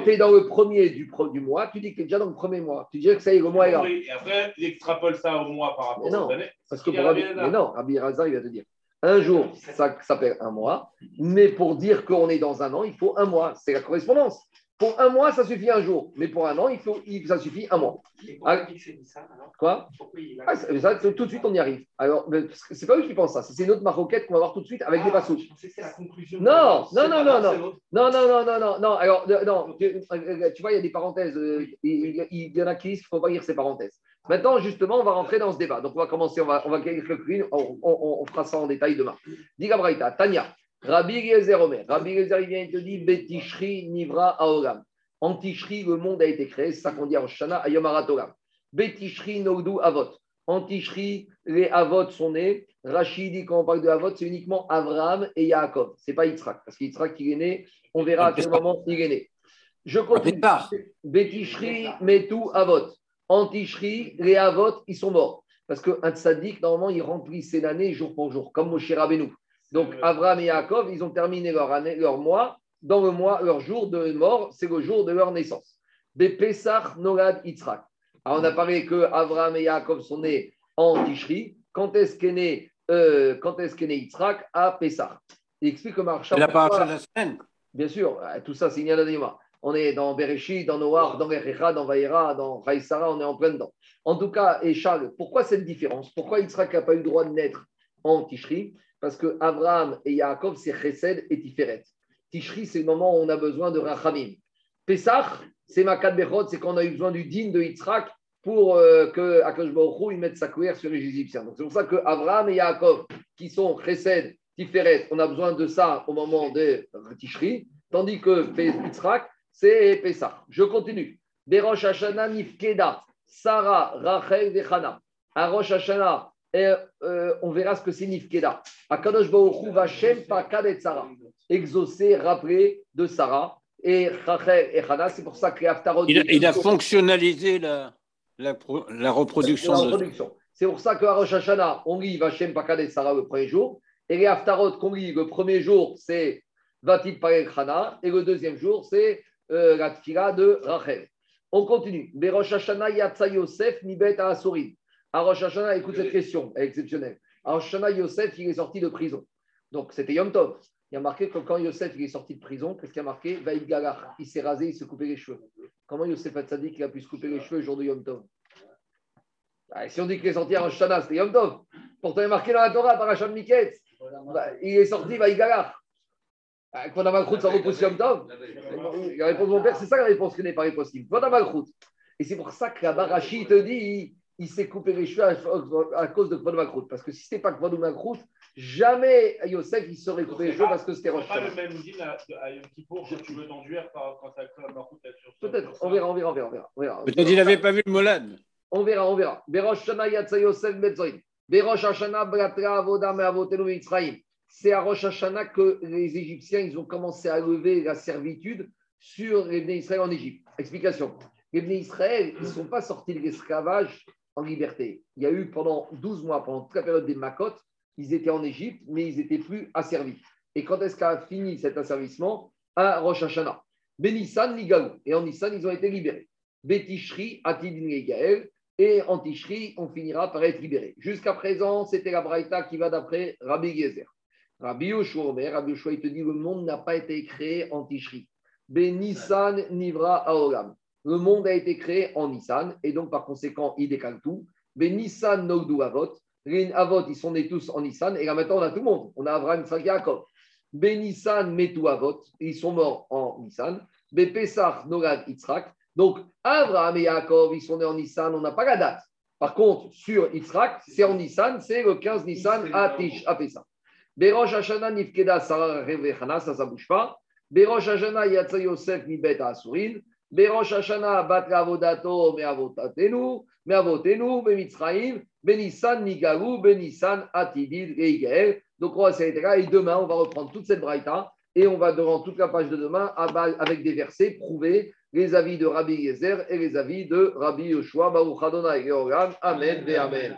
tu es dans le premier du, pro- du mois, tu dis que tu es déjà dans le premier mois. Tu dis que ça y est, le mois est là. Et après, il extrapole ça au mois par rapport Mais non, aux années. Parce que pour Rabbi, mais non, Rabbi Razar, il va te dire un jour, ça s'appelle un mois, mais pour dire qu'on est dans un an, il faut un mois. C'est la correspondance. Pour un mois, ça suffit un jour. Mais pour un an, il faut, il- ça suffit un mois. Ah. il fixait ça alors? Quoi? Ah, ça, Tout de suite, on y arrive. Alors, c'est pas eux qui pensent ça. C'est une autre maroquette qu'on va voir tout de suite avec des Ah, c'était la conclusion. Non, non, non, non, non. Non, non, non, non, non. Alors, non, tu, euh, tu vois, il y a des parenthèses. euh, Il, y en a qui disent qu'il ne faut pas lire ces parenthèses. Maintenant, justement, on va rentrer dans ce débat. Donc, on va commencer, on va, on va on, on, on fera ça en détail demain. Diga Braïta, Tania, Rabbi Eliezer Omer. Rabbi Eliezer, il vient et te dit Betishri Nivra Aolam. En Tishri, le monde a été créé. C'est ça qu'on dit à Rosh Hashanah, Ayom Aratolam. Betishri Noudou Avot. En Tishri, les Avot sont nés. Rachid dit quand on parle de Avot, c'est uniquement Abraham et Yaakov. Ce n'est pas Yitzhak. Parce qu'Yitzhak, il est né, on verra à quel moment il est né. Je continue. Betishri, Metou, Avot. En Tishri, les Avot, ils sont morts. Parce qu'un tzaddik, normalement, il remplissait l'année jour pour jour, comme Moshe Rabbeinu. Donc, Abraham et Yaakov, ils ont terminé leur, année, leur mois. Dans le mois, leur jour de mort, c'est le jour de leur naissance. Des Pessah, Nogad, Yitzhak. Alors, on a parlé que Abraham et Yaakov sont nés en Tishri. Quand est-ce qu'est né, euh, quand est-ce qu'est né Yitzhak? À Pessah. Il explique que. C'est la paracha de la semaine. Bien sûr, euh, tout ça, c'est Yanadima. On est dans Bereshit, dans Noach, dans Erecha, dans Vaïra, dans Raïsara, on est en plein dedans. En tout cas, et Charles, pourquoi cette différence? Pourquoi Yitzhak n'a pas eu le droit de naître en Tishri? Parce que Abraham et Yaakov, c'est Chesed et Tiferet. Tishri, c'est le moment où on a besoin de Rachamim. Pesach, c'est Makat Bechot, c'est quand on a eu besoin du din de Yitzhak pour euh, que Akash il mette sa cuillère sur les Égyptiens. Donc c'est pour ça que Abraham et Yaakov, qui sont Chesed, Tiferet, on a besoin de ça au moment de Tishri, tandis que Yitzhak, c'est Pesach. Je continue. Berosh Hashana Nifkeda, Sarah, Rachel, Vechana. À Rosh Hashanah, et, euh, on verra ce que c'est Nifkeda. Akadosh Baruch Hu, Vashem, Pakad et Sarah. Exaucé, rappelé de Sarah. Et Rachel et Hana, c'est pour ça que les Haftarot. Il a, il a fonctionnalisé la, la, pro- la reproduction. La de- reproduction. C'est pour ça qu'à Rosh Hashanah, on lit Vachem Pakad et Sarah le premier jour. Et les Haftarot qu'on lit le premier jour, c'est Vatit Parel Chana. Et le deuxième jour, c'est euh, la Tfila de Rachel. On continue. Berosh Hashanah Yatsa Yosef Nibet Asurim. À Rosh Hashanah, écoute cette question, elle est exceptionnelle. À Rosh Hashanah, Yosef, il est sorti de prison. Donc, c'était Yom Tov. Il y a marqué que quand Yosef il est sorti de prison, qu'est-ce qu'il y a marqué? Vaïd Galar. Il s'est rasé, il s'est coupé les cheveux. Comment Yosef Hatzadik a pu se couper les cheveux le jour de Yom Tov? Ah, Si on dit qu'il est sorti à Rosh Hashanah, c'était Yom Tov. Pourtant, il est marqué dans la Torah, par Hacham Miket. Bah, il est sorti Vaïd Galar. Ah, Quand on a Malchut, ça repousse Yom Tov? La réponse de mon père, c'est ça la réponse qui n'est pas possible. Quand on a Malchut. Et c'est pour ça que la Barachi te dit il, s'est coupé les cheveux à, à cause de Kvod Malchut. Parce que si ce n'était pas Kvod Malchut, jamais Yosef il serait coupé les cheveux parce que c'était Rosh pas le Hashanah. même deal à, à Yom Kippour que tu veux t'enduire quand t'as la marcoute là-dessus. Peut-être, on verra, on verra, on verra. On verra, on verra. Peut-être qu'il n'avait pas vu le Molad. On verra, on verra. Berosh Hashanah Yatsa Yosef Betzoin. Berosh Hashanah Bratra Avoda Me'avotenu Mitzrayim. C'est à Rosh Hashanah que les Égyptiens ils ont commencé à lever la servitude sur les Israël en Égypte. Explication. Les Israël, ils ne sont pas sortis de l'esclavage en liberté. Il y a eu pendant 12 mois, pendant toute la période des Makot, ils étaient en Égypte, mais ils n'étaient plus asservis. Et quand est-ce qu'a fini cet asservissement? À Rosh Hashanah. Benissan, Nigalou. Et en Nissan, ils ont été libérés. Betishri, Atidin Gaël. Et en Tishri, on finira par être libéré. Jusqu'à présent, c'était la Braïta qui va d'après Rabbi Gezer. Rabbi Yoshua Rabbi Yoshua, il te dit le monde n'a pas été créé en Tishri. Benissan Nivra Aolam. Le monde a été créé en Nissan et donc par conséquent, il décale tout. Benissan Nogdu Avot. Les Avot, ils sont nés tous en Nissan et là maintenant on a tout le monde. On a Abraham, Yitzhak, Yaakov. Benissan Metu Avot, ils sont morts en Nissan. Bepesach Nogad Yitzhak. Donc Abraham et Yaakov, ils sont nés en Nissan, on n'a pas la date. Par contre, sur Yitzhak, c'est en Nissan, c'est le 15 Nissan à Tish, à Pessah. Berosh Hashana Nifkeda Sarah Revechana, ça, ça bouge pas. Berosh Hashana Yatsa Yosef Mibet Asurin. Berosh Hashana Bat Avodato Meavotatenu, Meavotenu, Bemitzraim, Benissan Nigaru, Benissan Atidid Reigael. Donc on va s'arrêter là et demain on va reprendre toute cette braïta et on va devant toute la page de demain avec des versets prouver les avis de Rabbi Yezer et les avis de Rabbi Yoshua Baruch Adonai Amen Amen.